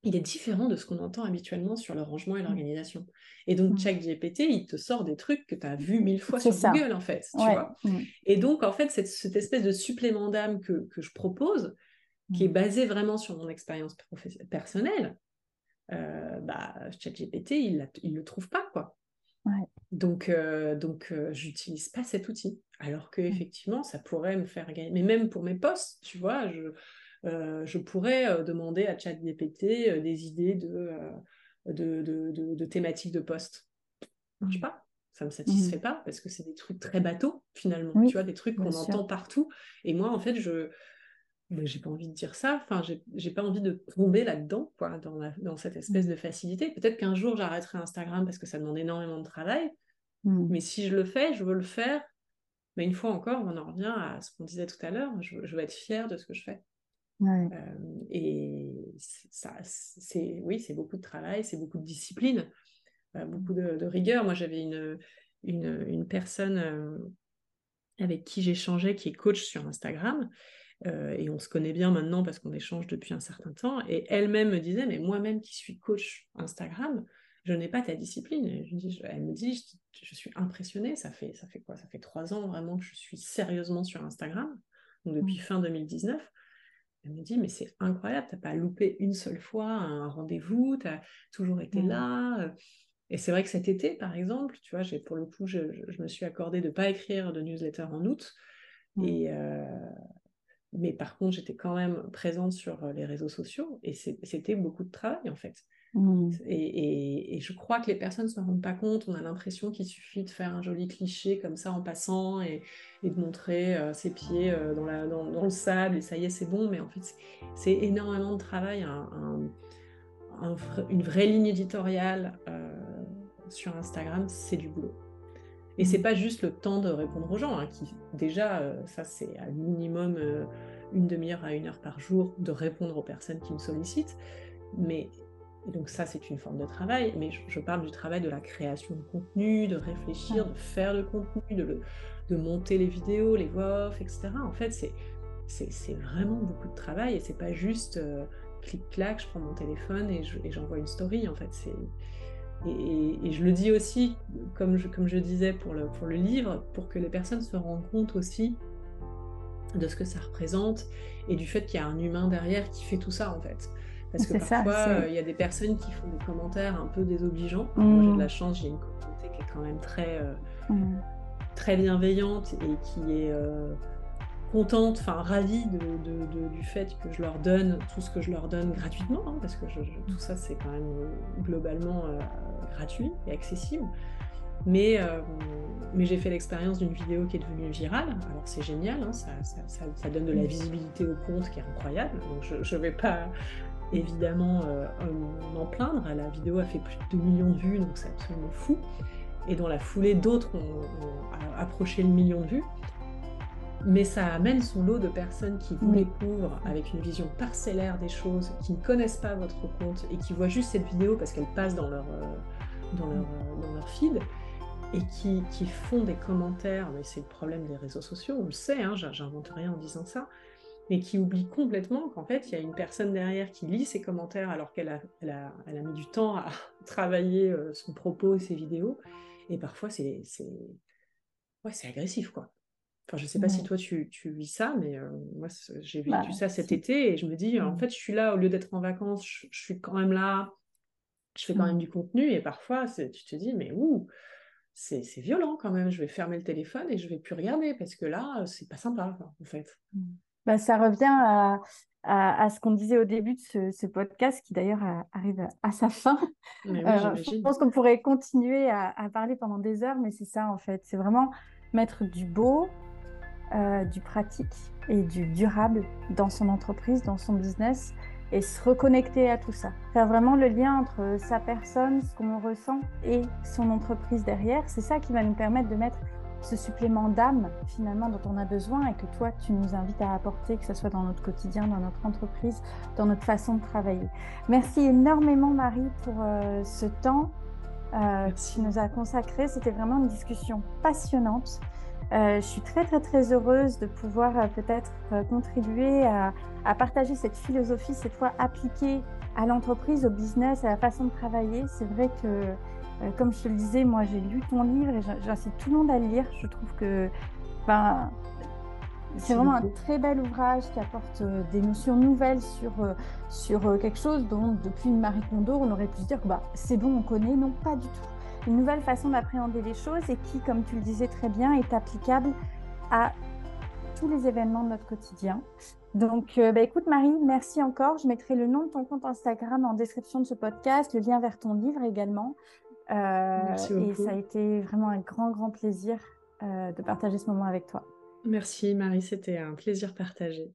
il est différent de ce qu'on entend habituellement sur le rangement et mmh. l'organisation. Et donc, chaque mmh. GPT, il te sort des trucs que tu as vu mille fois sur Google, en fait. Tu vois mmh. Et donc, en fait, cette, cette espèce de supplément d'âme que, que, je propose, qui est basé vraiment sur mon expérience personnelle, euh, bah, ChatGPT, il ne le trouve pas, quoi. Donc, euh, donc euh, j'utilise pas cet outil. Alors que mmh. effectivement, ça pourrait me faire gagner. Mais même pour mes posts, tu vois, je, euh, je pourrais demander à ChatGPT des idées de, de, de, de, thématiques de posts. Ça marche mmh. pas. Ça me satisfait mmh. pas parce que c'est des trucs très bateaux finalement. tu vois, des trucs qu'on entend partout. Et moi, en fait, je j'ai pas envie de dire ça, enfin, j'ai pas envie de tomber là-dedans, quoi, dans, dans, cette espèce de facilité. Peut-être qu'un jour j'arrêterai Instagram parce que ça demande énormément de travail, mmh. mais si je le fais, je veux le faire. Mais une fois encore, on en revient à ce qu'on disait tout à l'heure, je, veux être fière de ce que je fais. Euh, et ça, c'est oui, c'est beaucoup de travail, c'est beaucoup de discipline, euh, beaucoup de, rigueur. Moi, j'avais une, une, une, personne euh, avec qui j'échangeais qui est coach sur Instagram et on se connaît bien maintenant parce qu'on échange depuis un certain temps. Et elle-même me disait, mais moi-même qui suis coach Instagram, je n'ai pas ta discipline. elle me dit, je, suis impressionnée. Ça fait, ça fait quoi? Ça fait trois ans vraiment que je suis sérieusement sur Instagram, donc depuis mmh. fin 2019. Elle me dit, mais c'est incroyable, tu n'as pas loupé une seule fois un rendez-vous, tu as toujours été mmh. là. Et c'est vrai que cet été, par exemple, tu vois, pour le coup, je, me suis accordé de ne pas écrire de newsletter en août. Mmh. Et, euh, mais par contre, j'étais quand même présente sur euh, les réseaux sociaux et c'était beaucoup de travail en fait. Mmh. Et, je crois que les personnes ne se rendent pas compte. On a l'impression qu'il suffit de faire un joli cliché comme ça en passant et, de montrer euh, ses pieds euh, dans, la, dans, le sable et ça y est, c'est bon. Mais en fait, c'est énormément de travail, une vraie ligne éditoriale sur Instagram, c'est du boulot. Et c'est pas juste le temps de répondre aux gens, hein, qui déjà, euh, ça c'est à minimum euh, une demi-heure à une heure par jour de répondre aux personnes qui me sollicitent. Mais donc ça c'est une forme de travail, mais je, parle du travail de la création de contenu, de réfléchir, de faire le contenu, de, de monter les vidéos, les voix off, etc. En fait, c'est c'est vraiment beaucoup de travail et c'est pas juste euh, clic-clac, je prends mon téléphone et j'envoie une story. En fait, c'est et, je le dis aussi, comme je, comme je disais pour le, pour le livre, pour que les personnes se rendent compte aussi de ce que ça représente et du fait qu'il y a un humain derrière qui fait tout ça en fait. Parce que parfois, euh, il y a des personnes qui font des commentaires un peu désobligeants. Moi, j'ai de la chance, j'ai une communauté qui est quand même très, euh, mmh. très bienveillante et qui est euh, contente, enfin ravie de, du fait que je leur donne tout ce que je leur donne gratuitement, hein, parce que tout ça c'est quand même globalement gratuit et accessible. Mais, euh, mais j'ai fait l'expérience d'une vidéo qui est devenue virale, alors c'est génial, hein, ça, ça, donne de la visibilité au compte qui est incroyable, donc je ne vais pas évidemment euh, m'en plaindre, la vidéo a fait plus de 2 millions de vues, donc c'est absolument fou, et dans la foulée d'autres ont, ont approché le million de vues, mais ça amène son lot de personnes qui vous découvrent avec une vision parcellaire des choses, qui ne connaissent pas votre compte et qui voient juste cette vidéo parce qu'elle passe dans leur, euh, dans, leur, euh, dans leur feed et qui, qui, font des commentaires, mais c'est le problème des réseaux sociaux, on le sait, hein, j'invente rien en disant ça, mais qui oublient complètement qu'en fait, il y a une personne derrière qui lit ces commentaires alors qu'elle a, elle a, elle a, mis du temps à travailler euh, son propos et ses vidéos, et parfois c'est ouais, agressif, quoi. Enfin, je ne sais pas si toi tu, tu, vis ça, mais moi j'ai vécu bah, ça cet été et je me dis, en fait, je suis là au lieu d'être en vacances, je, suis quand même là, je fais quand même du contenu et parfois tu te dis, mais ouh, c'est violent quand même, je vais fermer le téléphone et je vais plus regarder parce que là, c'est pas sympa en fait. Mmh. Bah, ça revient à, à, ce qu'on disait au début de ce, podcast, qui d'ailleurs arrive à sa fin. Euh, je pense qu'on pourrait continuer à, parler pendant des heures, mais c'est ça en fait. C'est vraiment mettre du beau, euh, du pratique et du durable dans son entreprise, dans son business, et se reconnecter à tout ça. Faire vraiment le lien entre sa personne, ce qu'on ressent, et son entreprise derrière. C'est ça qui va nous permettre de mettre ce supplément d'âme finalement dont on a besoin et que toi tu nous invites à apporter, que ce soit dans notre quotidien, dans notre entreprise, dans notre façon de travailler. Merci énormément Marie pour euh, ce temps euh, que tu nous as consacré. C'était vraiment une discussion passionnante. Euh, je suis très très très heureuse de pouvoir peut-être contribuer à, à, partager cette philosophie, cette fois appliquée à l'entreprise, au business, à la façon de travailler. C'est vrai que euh, comme je te le disais, moi j'ai lu ton livre et j'incite tout le monde à le lire. Je trouve que ben, c'est vraiment un très bel ouvrage qui apporte euh, des notions nouvelles sur, euh, sur quelque chose dont, depuis Marie Kondo, on aurait pu se dire que bah, c'est bon, on connaît. Non, pas du tout. Une nouvelle façon d'appréhender les choses et qui, comme tu le disais très bien, est applicable à tous les événements de notre quotidien. Donc, bah, écoute Marie, merci encore. Je mettrai le nom de ton compte Instagram en description de ce podcast, le lien vers ton livre également. Euh, et ça a été vraiment un grand, grand plaisir euh, de partager ce moment avec toi. Merci Marie, c'était un plaisir partagé.